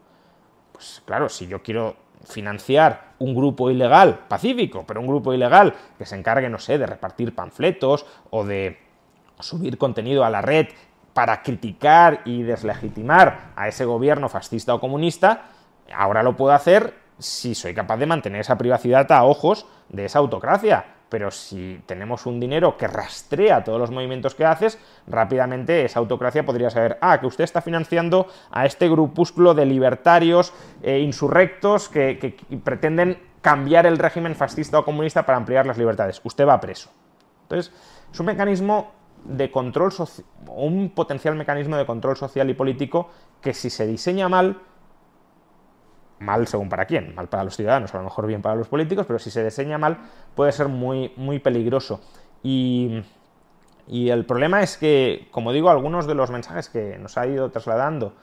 Pues claro, si yo quiero financiar un grupo ilegal, pacífico, pero un grupo ilegal que se encargue, no sé, de repartir panfletos o de subir contenido a la red para criticar y deslegitimar a ese gobierno fascista o comunista, ahora lo puedo hacer si soy capaz de mantener esa privacidad a ojos de esa autocracia. Pero si tenemos un dinero que rastrea todos los movimientos que haces, rápidamente esa autocracia podría saber, ah, que usted está financiando a este grupúsculo de libertarios e insurrectos que pretenden cambiar el régimen fascista o comunista para ampliar las libertades. Usted va preso. Entonces, es un mecanismo de control un potencial mecanismo de control social y político que si se diseña mal, mal según para quién, mal para los ciudadanos, a lo mejor bien para los políticos, pero si se diseña mal puede ser muy, muy peligroso. Y, y el problema es que, como digo, algunos de los mensajes que nos ha ido trasladando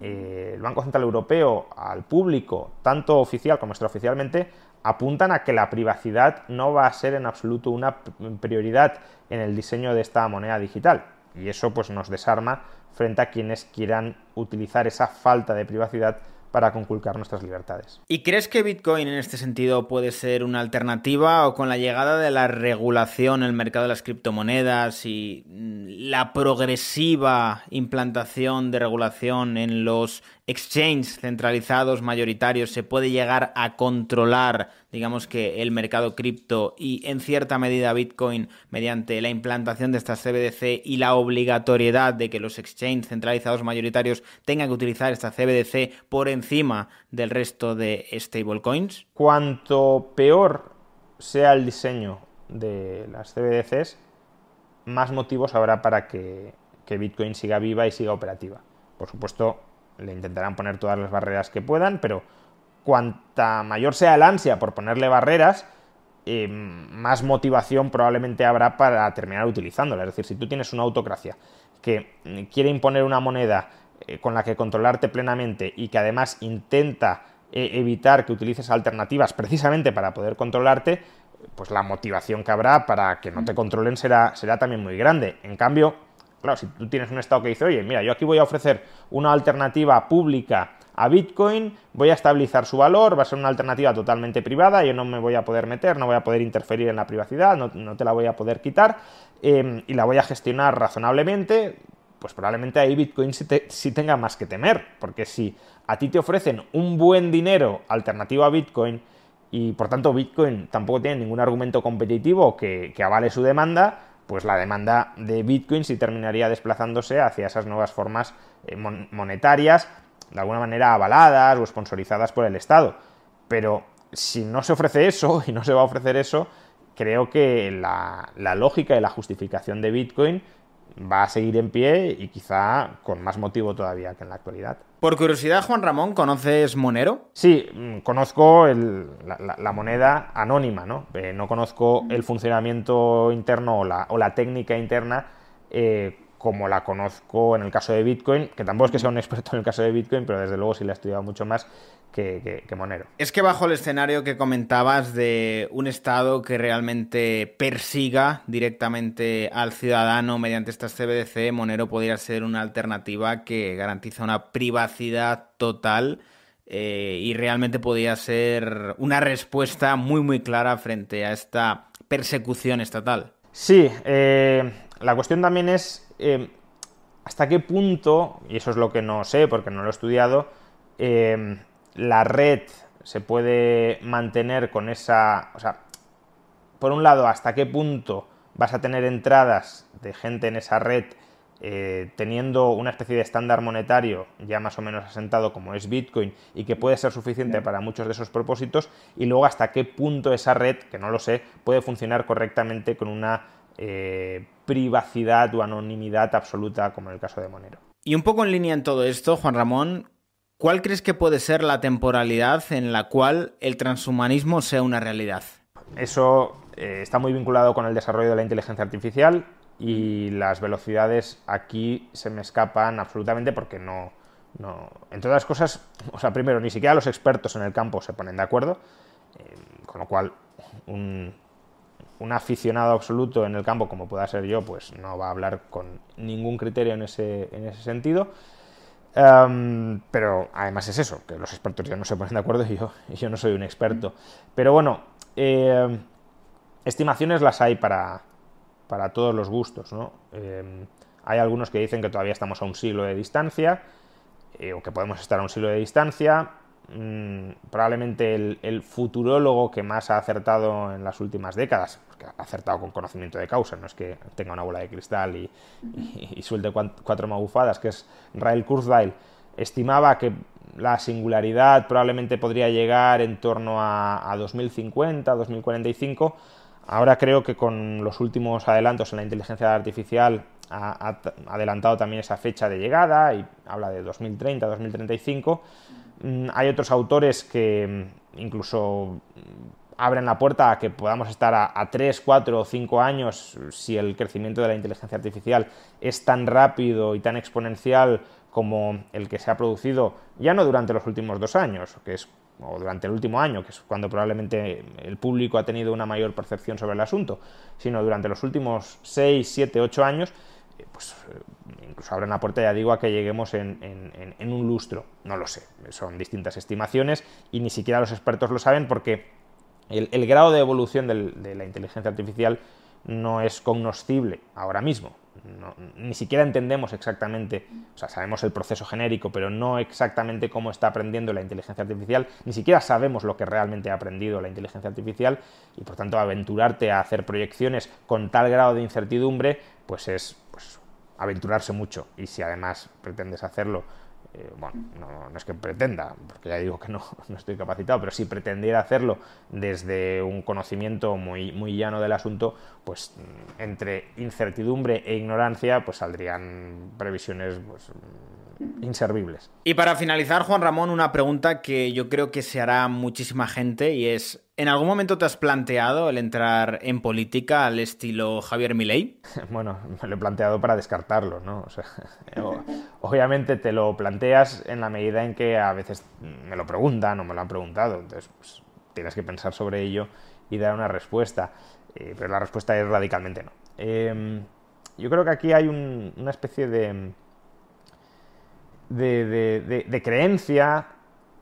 eh, el Banco Central Europeo al público, tanto oficial como extraoficialmente, apuntan a que la privacidad no va a ser en absoluto una prioridad en el diseño de esta moneda digital. Y eso pues nos desarma frente a quienes quieran utilizar esa falta de privacidad para conculcar nuestras libertades. ¿Y crees que Bitcoin en este sentido puede ser una alternativa o con la llegada de la regulación en el mercado de las criptomonedas y mm, la progresiva implantación de regulación en los exchanges centralizados mayoritarios se puede llegar a controlar, digamos que el mercado cripto y en cierta medida Bitcoin mediante la implantación de estas CBDC y la obligatoriedad de que los exchanges centralizados mayoritarios tengan que utilizar esta CBDC por encima del resto de stablecoins? Cuanto peor sea el diseño de las CBDCs, más motivos habrá para que, Bitcoin siga viva y siga operativa. Por supuesto, le intentarán poner todas las barreras que puedan, pero cuanta mayor sea el ansia por ponerle barreras, eh, más motivación probablemente habrá para terminar utilizándola. Es decir, si tú tienes una autocracia que quiere imponer una moneda eh, con la que controlarte plenamente y que además intenta eh, evitar que utilices alternativas precisamente para poder controlarte, pues la motivación que habrá para que no te controlen será, será también muy grande. En cambio, claro, si tú tienes un estado que dice, oye, mira, yo aquí voy a ofrecer una alternativa pública a Bitcoin, voy a estabilizar su valor, va a ser una alternativa totalmente privada, yo no me voy a poder meter, no voy a poder interferir en la privacidad, no, te la voy a poder quitar em, y la voy a gestionar razonablemente, pues probablemente ahí Bitcoin sí tenga más que temer, porque si a ti te ofrecen un buen dinero alternativo a Bitcoin, y por tanto Bitcoin tampoco tiene ningún argumento competitivo que, avale su demanda, pues la demanda de Bitcoin sí terminaría desplazándose hacia esas nuevas formas eh, monetarias, de alguna manera avaladas o sponsorizadas por el Estado. Pero si no se ofrece eso *laughs* y no se va a ofrecer eso, creo que la, la lógica y la justificación de Bitcoin va a seguir en pie y quizá con más motivo todavía que en la actualidad. Por curiosidad, Juan Ramón, ¿conoces Monero? Sí, mm, conozco la, moneda anónima, ¿no? Eh, no conozco el funcionamiento interno o la, técnica interna eh, como la conozco en el caso de Bitcoin, que tampoco es que sea un experto en el caso de Bitcoin, pero desde luego sí la he estudiado mucho más que, Monero. Es que bajo el escenario que comentabas de un Estado que realmente persiga directamente al ciudadano mediante estas CBDC, Monero podría ser una alternativa que garantiza una privacidad total eh, y realmente podría ser una respuesta muy muy clara frente a esta persecución estatal. Sí, eh, la cuestión también es eh, hasta qué punto, y eso es lo que no sé porque no lo he estudiado, eh, la red se puede mantener con esa... O sea, por un lado, hasta qué punto vas a tener entradas de gente en esa red eh, teniendo una especie de estándar monetario ya más o menos asentado como es Bitcoin y que puede ser suficiente para muchos de esos propósitos y luego hasta qué punto esa red, que no lo sé, puede funcionar correctamente con una eh, privacidad o anonimidad absoluta, como en el caso de Monero. Y un poco en línea en todo esto, Juan Ramón, ¿cuál crees que puede ser la temporalidad en la cual el transhumanismo sea una realidad? Eso eh, está muy vinculado con el desarrollo de la inteligencia artificial y las velocidades aquí se me escapan absolutamente porque no, no... Entre otras cosas, o sea, primero, ni siquiera los expertos en el campo se ponen de acuerdo, eh, con lo cual un, un aficionado absoluto en el campo, como pueda ser yo, pues no va a hablar con ningún criterio en ese, en ese sentido. Em, pero además es eso, que los expertos ya no se ponen de acuerdo y yo, yo no soy un experto. Pero bueno, em, estimaciones las hay para, para todos los gustos. ¿no? Em, hay algunos que dicen que todavía estamos a un siglo de distancia, eh, o que podemos estar a un siglo de distancia. Mm, probablemente el, futurólogo que más ha acertado en las últimas décadas, porque ha acertado con conocimiento de causa, no es que tenga una bola de cristal y, suelte cuatro magufadas, que es Rael Kurzweil, estimaba que la singularidad probablemente podría llegar en torno a, a 2050, 2045. Ahora creo que con los últimos adelantos en la inteligencia artificial ha, adelantado también esa fecha de llegada y habla de 2030, 2035 Mm, hay otros autores que mm, incluso mm, abren la puerta a que podamos estar a, 3, 4 o 5 años si el crecimiento de la inteligencia artificial es tan rápido y tan exponencial como el que se ha producido ya no durante los últimos dos años, que es o durante el último año, que es cuando probablemente el público ha tenido una mayor percepción sobre el asunto, sino durante los últimos 6, 7, 8 años, pues eh, incluso abren la puerta, ya digo, a que lleguemos en, un lustro. No lo sé, son distintas estimaciones y ni siquiera los expertos lo saben porque el, grado de evolución de la inteligencia artificial no es cognoscible ahora mismo. ni siquiera entendemos exactamente, o sea, sabemos el proceso genérico, pero no exactamente cómo está aprendiendo la inteligencia artificial, ni siquiera sabemos lo que realmente ha aprendido la inteligencia artificial y por tanto aventurarte a hacer proyecciones con tal grado de incertidumbre, pues es pues, aventurarse mucho y si además pretendes hacerlo eh, bueno, no, es que pretenda, porque ya digo que no, *laughs* no, estoy capacitado, pero si pretendiera hacerlo desde un conocimiento muy, muy llano del asunto, pues mm, entre incertidumbre e ignorancia, pues saldrían previsiones pues, inservibles. Y para finalizar, Juan Ramón, una pregunta que yo creo que se hará muchísima gente y es, ¿en algún momento te has planteado el entrar en política al estilo Javier Milei? *laughs* Bueno, me lo he planteado para descartarlo, ¿no? *laughs* Obviamente te lo planteas en la medida en que a veces me lo preguntan o me lo han preguntado, entonces pues, tienes que pensar sobre ello y dar una respuesta, eh, pero la respuesta es radicalmente no. Em, yo creo que aquí hay una especie de de, creencia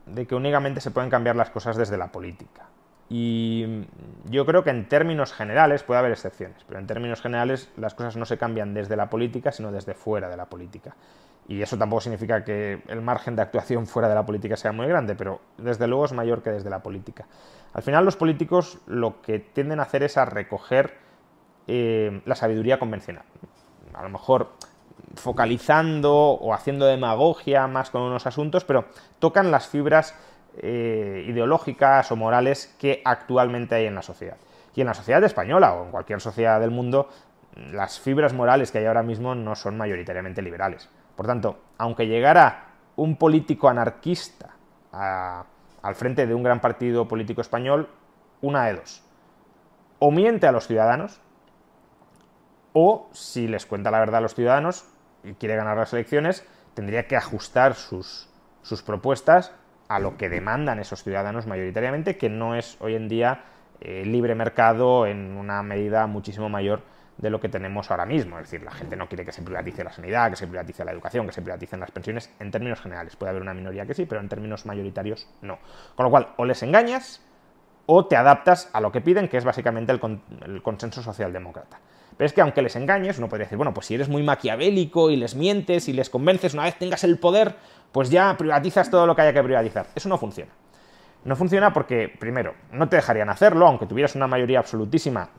de que únicamente se pueden cambiar las cosas desde la política. Y yo creo que en términos generales, puede haber excepciones, pero en términos generales las cosas no se cambian desde la política, sino desde fuera de la política. Y eso tampoco significa que el margen de actuación fuera de la política sea muy grande, pero desde luego es mayor que desde la política. Al final los políticos lo que tienden a hacer es a recoger eh, la sabiduría convencional. A lo mejor focalizando o haciendo demagogia más con unos asuntos, pero tocan las fibras eh, ideológicas o morales que actualmente hay en la sociedad. Y en la sociedad española o en cualquier sociedad del mundo, las fibras morales que hay ahora mismo no son mayoritariamente liberales. Por tanto, aunque llegara un político anarquista al frente de un gran partido político español, una de dos. O miente a los ciudadanos, o si les cuenta la verdad a los ciudadanos, y quiere ganar las elecciones, tendría que ajustar sus, sus propuestas a lo que demandan esos ciudadanos mayoritariamente, que no es hoy en día eh, libre mercado en una medida muchísimo mayor de lo que tenemos ahora mismo. Es decir, la gente no quiere que se privatice la sanidad, que se privatice la educación, que se privaticen las pensiones en términos generales. Puede haber una minoría que sí, pero en términos mayoritarios no. Con lo cual, o les engañas o te adaptas a lo que piden, que es básicamente el, el consenso socialdemócrata. Pero es que aunque les engañes, uno podría decir, bueno, pues si eres muy maquiavélico y les mientes y les convences, una vez tengas el poder, pues ya privatizas todo lo que haya que privatizar. Eso no funciona. No funciona porque, primero, no te dejarían hacerlo, aunque tuvieras una mayoría absolutísima,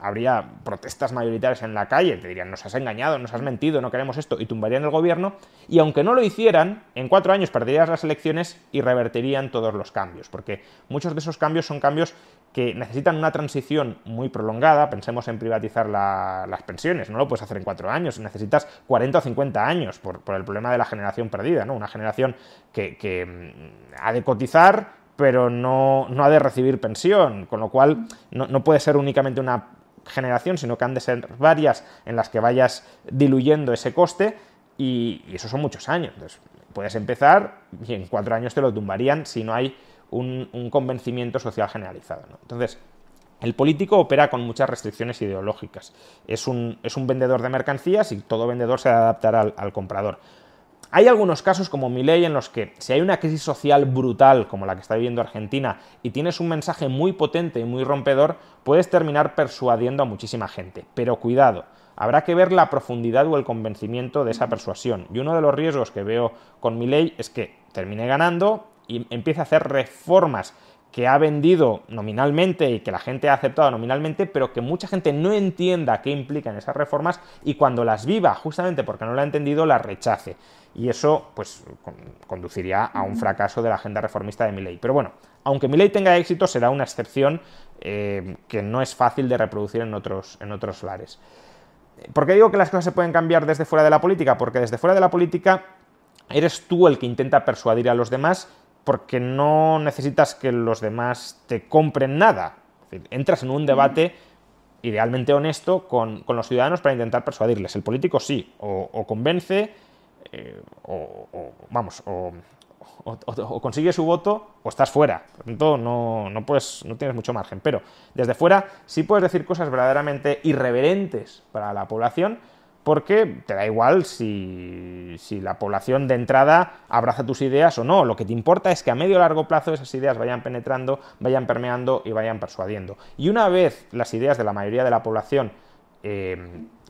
habría protestas mayoritarias en la calle, te dirían, nos has engañado, nos has mentido, no queremos esto, y tumbarían el gobierno, y aunque no lo hicieran, en cuatro años perderías las elecciones y revertirían todos los cambios, porque muchos de esos cambios son cambios que necesitan una transición muy prolongada, pensemos en privatizar las pensiones, no lo puedes hacer en cuatro años, necesitas 40 o 50 años por, el problema de la generación perdida, ¿no? una generación que, mm, ha de cotizar, pero no, ha de recibir pensión, con lo cual no, no puede ser únicamente una generación, sino que han de ser varias en las que vayas diluyendo ese coste y, eso son muchos años. Entonces, puedes empezar y en cuatro años te lo tumbarían si no hay un, convencimiento social generalizado. Entonces, el político opera con muchas restricciones ideológicas. Es un, es un vendedor de mercancías y todo vendedor se adaptará al, al comprador. Hay algunos casos como mi ley en los que si hay una crisis social brutal como la que está viviendo Argentina y tienes un mensaje muy potente y muy rompedor, puedes terminar persuadiendo a muchísima gente. Pero cuidado, habrá que ver la profundidad o el convencimiento de esa persuasión. Y uno de los riesgos que veo con mi ley es que termine ganando y empiece a hacer reformas que ha vendido nominalmente y que la gente ha aceptado nominalmente, pero que mucha gente no entienda qué implican esas reformas y cuando las viva, justamente porque no la ha entendido, las rechace. Y eso, pues, conduciría a un fracaso de la agenda reformista de Milley. Pero bueno, aunque Milley tenga éxito, será una excepción eh, que no es fácil de reproducir en otros, en otros lares. ¿Por qué digo que las cosas se pueden cambiar desde fuera de la política? Porque desde fuera de la política eres tú el que intenta persuadir a los demás porque no necesitas que los demás te compren nada. entras en un debate idealmente honesto con, los ciudadanos para intentar persuadirles. El político sí, o, convence, eh, o, vamos, o, consigue su voto o estás fuera. Por lo tanto, no, no, puedes, no tienes mucho margen. Pero desde fuera sí puedes decir cosas verdaderamente irreverentes para la población porque te da igual si, la población de entrada abraza tus ideas o no. Lo que te importa es que a medio o largo plazo esas ideas vayan penetrando, vayan permeando y vayan persuadiendo. Y una vez las ideas de la mayoría de la población eh,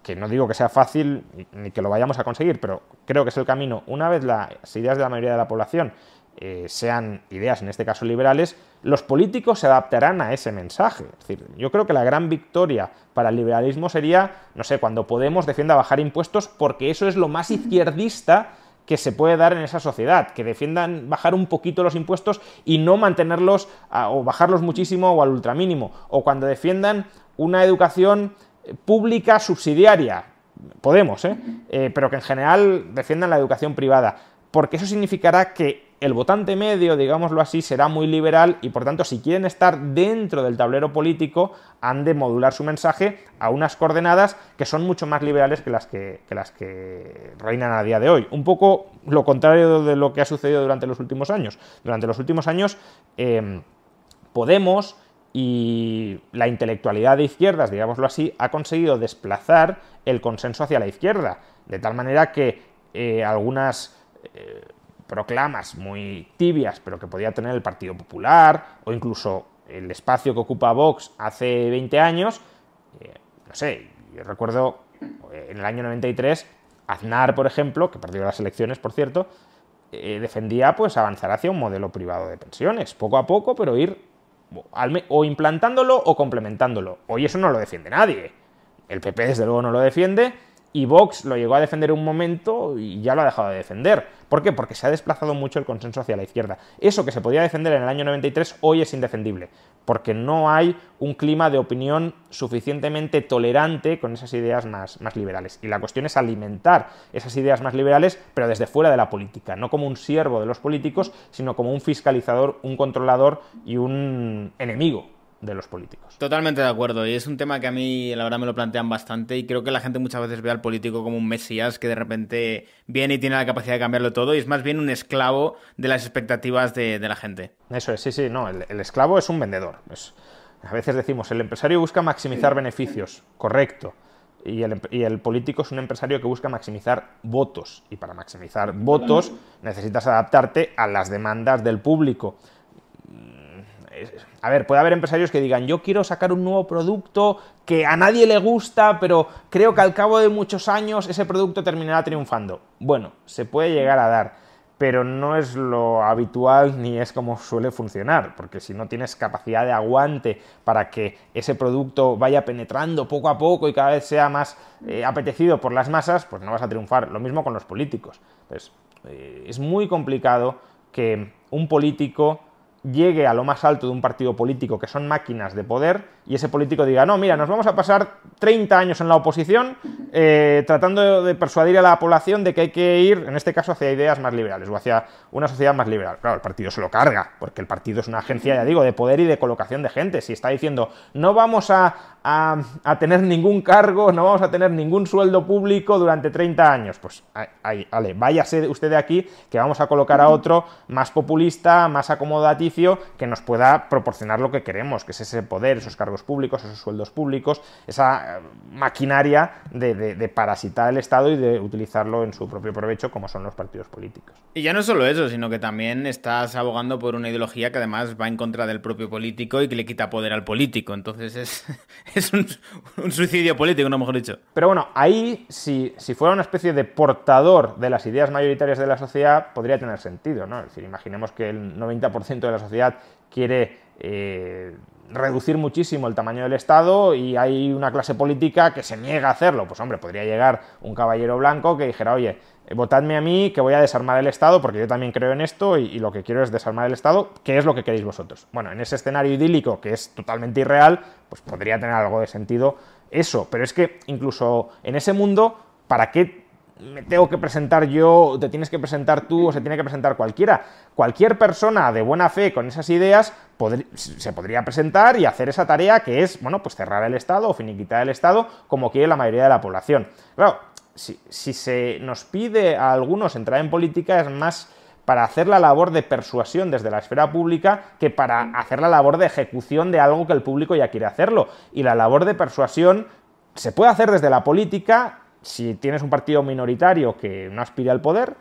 que no digo que sea fácil ni que lo vayamos a conseguir, pero creo que es el camino. Una vez las ideas de la mayoría de la población eh, sean ideas, en este caso liberales, los políticos se adaptarán a ese mensaje. Es decir, yo creo que la gran victoria para el liberalismo sería, no sé, cuando Podemos defienda bajar impuestos, porque eso es lo más izquierdista que se puede dar en esa sociedad, que defiendan bajar un poquito los impuestos y no mantenerlos o bajarlos muchísimo o al ultramínimo, o cuando defiendan una educación pública subsidiaria, Podemos, ¿eh? ¿eh? pero que en general defiendan la educación privada, porque eso significará que el votante medio, digámoslo así, será muy liberal y por tanto si quieren estar dentro del tablero político han de modular su mensaje a unas coordenadas que son mucho más liberales que las que, reinan a día de hoy. Un poco lo contrario de lo que ha sucedido durante los últimos años. Durante los últimos años em, Podemos y la intelectualidad de izquierdas, digámoslo así, ha conseguido desplazar el consenso hacia la izquierda, de tal manera que eh, algunas... Eh, proclamas muy tibias, pero que podía tener el Partido Popular, o incluso el espacio que ocupa Vox hace 20 años, eh, no sé, yo recuerdo eh, en el año 93, Aznar, por ejemplo, que perdió las elecciones, por cierto, eh, defendía pues avanzar hacia un modelo privado de pensiones, poco a poco, pero ir o implantándolo o complementándolo. Hoy eso no lo defiende nadie. El PP desde luego no lo defiende y Vox lo llegó a defender un momento y ya lo ha dejado de defender. ¿Por qué? Porque se ha desplazado mucho el consenso hacia la izquierda. Eso que se podía defender en el año 93 hoy es indefendible, porque no hay un clima de opinión suficientemente tolerante con esas ideas más, más liberales. Y la cuestión es alimentar esas ideas más liberales, pero desde fuera de la política, no como un siervo de los políticos, sino como un fiscalizador, un controlador y un enemigo de los políticos. Totalmente de acuerdo, y es un tema que a mí la verdad me lo plantean bastante y creo que la gente muchas veces ve al político como un mesías que de repente viene y tiene la capacidad de cambiarlo todo y es más bien un esclavo de las expectativas de, la gente. Eso es, sí, sí, no, el, esclavo es un vendedor. a veces decimos, el empresario busca maximizar beneficios, correcto. Y el, y el, político es un empresario que busca maximizar votos. Y para maximizar votos necesitas adaptarte a las demandas del público a ver, puede haber empresarios que digan, yo quiero sacar un nuevo producto que a nadie le gusta, pero creo que al cabo de muchos años ese producto terminará triunfando. Bueno, se puede llegar a dar, pero no es lo habitual ni es como suele funcionar, porque si no tienes capacidad de aguante para que ese producto vaya penetrando poco a poco y cada vez sea más eh, apetecido por las masas, pues no vas a triunfar. Lo mismo con los políticos. Pues, eh, es muy complicado que un político llegue a lo más alto de un partido político que son máquinas de poder y ese político diga, no, mira, nos vamos a pasar 30 años en la oposición eh, tratando de persuadir a la población de que hay que ir, en este caso, hacia ideas más liberales o hacia una sociedad más liberal. Claro, el partido se lo carga, porque el partido es una agencia, ya digo, de poder y de colocación de gente. Si está diciendo, no vamos a, a, tener ningún cargo, no vamos a tener ningún sueldo público durante 30 años, pues, ahí, vale, váyase usted de aquí, que vamos a colocar a otro más populista, más acomodaticio, que nos pueda proporcionar lo que queremos, que es ese poder, esos cargos públicos, esos sueldos públicos, esa eh, maquinaria de, parasitar el Estado y de utilizarlo en su propio provecho, como son los partidos políticos. Y ya no solo eso, sino que también estás abogando por una ideología que además va en contra del propio político y que le quita poder al político. Entonces es, *laughs* es un, suicidio político, no mejor dicho. Pero bueno, ahí, si, si fuera una especie de portador de las ideas mayoritarias de la sociedad, podría tener sentido, ¿no? Es decir, imaginemos que el 90% de la sociedad quiere eh, reducir muchísimo el tamaño del Estado y hay una clase política que se niega a hacerlo. Pues hombre, podría llegar un caballero blanco que dijera, oye, votadme a mí que voy a desarmar el Estado porque yo también creo en esto y, lo que quiero es desarmar el Estado, ¿qué es lo que queréis vosotros? Bueno, en ese escenario idílico que es totalmente irreal, pues podría tener algo de sentido eso, pero es que incluso en ese mundo, ¿para qué me tengo que presentar yo, te tienes que presentar tú o se tiene que presentar cualquiera. Cualquier persona de buena fe con esas ideas se podría presentar y hacer esa tarea que es, bueno, pues cerrar el Estado o finiquitar el Estado como quiere la mayoría de la población. Claro, si, si se nos pide a algunos entrar en política es más para hacer la labor de persuasión desde la esfera pública que para hacer la labor de ejecución de algo que el público ya quiere hacerlo. Y la labor de persuasión se puede hacer desde la política si tienes un partido minoritario que no aspira al poder,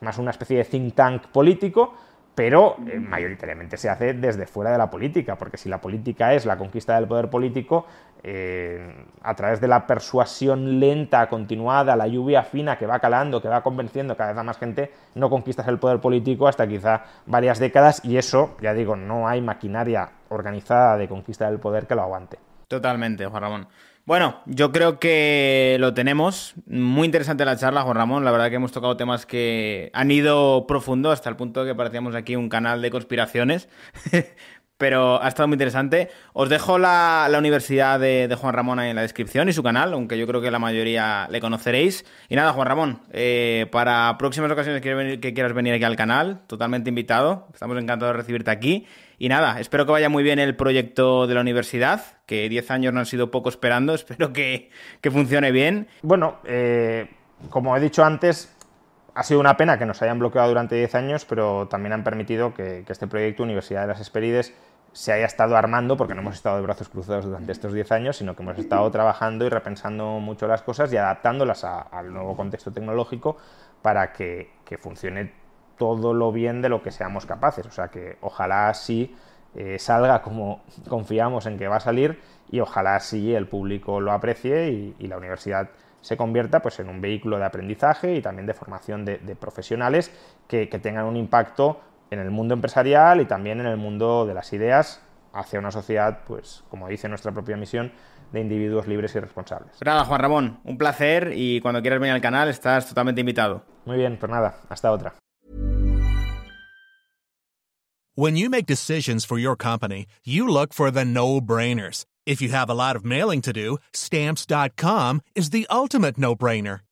más una especie de think tank político, pero eh, mayoritariamente se hace desde fuera de la política, porque si la política es la conquista del poder político, eh, a través de la persuasión lenta, continuada, la lluvia fina que va calando, que va convenciendo cada vez a más gente, no conquistas el poder político hasta quizá varias décadas y eso, ya digo, no hay maquinaria organizada de conquista del poder que lo aguante. Totalmente, Juan Ramón. Bueno, yo creo que lo tenemos. Muy interesante la charla, Juan Ramón. La verdad que hemos tocado temas que han ido profundo hasta el punto de que parecíamos aquí un canal de conspiraciones. *laughs* Pero ha estado muy interesante. Os dejo la, universidad de, Juan Ramón ahí en la descripción y su canal, aunque yo creo que la mayoría le conoceréis. Y nada, Juan Ramón, eh, para próximas ocasiones que, que quieras venir aquí al canal, totalmente invitado. Estamos encantados de recibirte aquí. Y nada, espero que vaya muy bien el proyecto de la universidad, que 10 años no han sido poco esperando, *laughs* espero que, funcione bien. Bueno, eh, como he dicho antes, ha sido una pena que nos hayan bloqueado durante 10 años, pero también han permitido que, este proyecto Universidad de las Esperides se haya estado armando, porque no hemos estado de brazos cruzados durante estos 10 años, sino que hemos estado trabajando y repensando mucho las cosas y adaptándolas al nuevo contexto tecnológico para que, funcione todo lo bien de lo que seamos capaces. O sea que ojalá así eh, salga como *laughs* confiamos en que va a salir y ojalá así el público lo aprecie y, la universidad se convierta pues, en un vehículo de aprendizaje y también de formación de, profesionales que, tengan un impacto en el mundo empresarial y también en el mundo de las ideas hacia una sociedad, pues como dice nuestra propia misión, de individuos libres y responsables. Pues nada, Juan Ramón, un placer y cuando quieras venir al canal estás totalmente invitado. Muy bien, pues nada, hasta otra. When you make decisions for your company, you look for the no-brainers. If you have a lot of mailing to do, stamps.com is the ultimate no-brainer.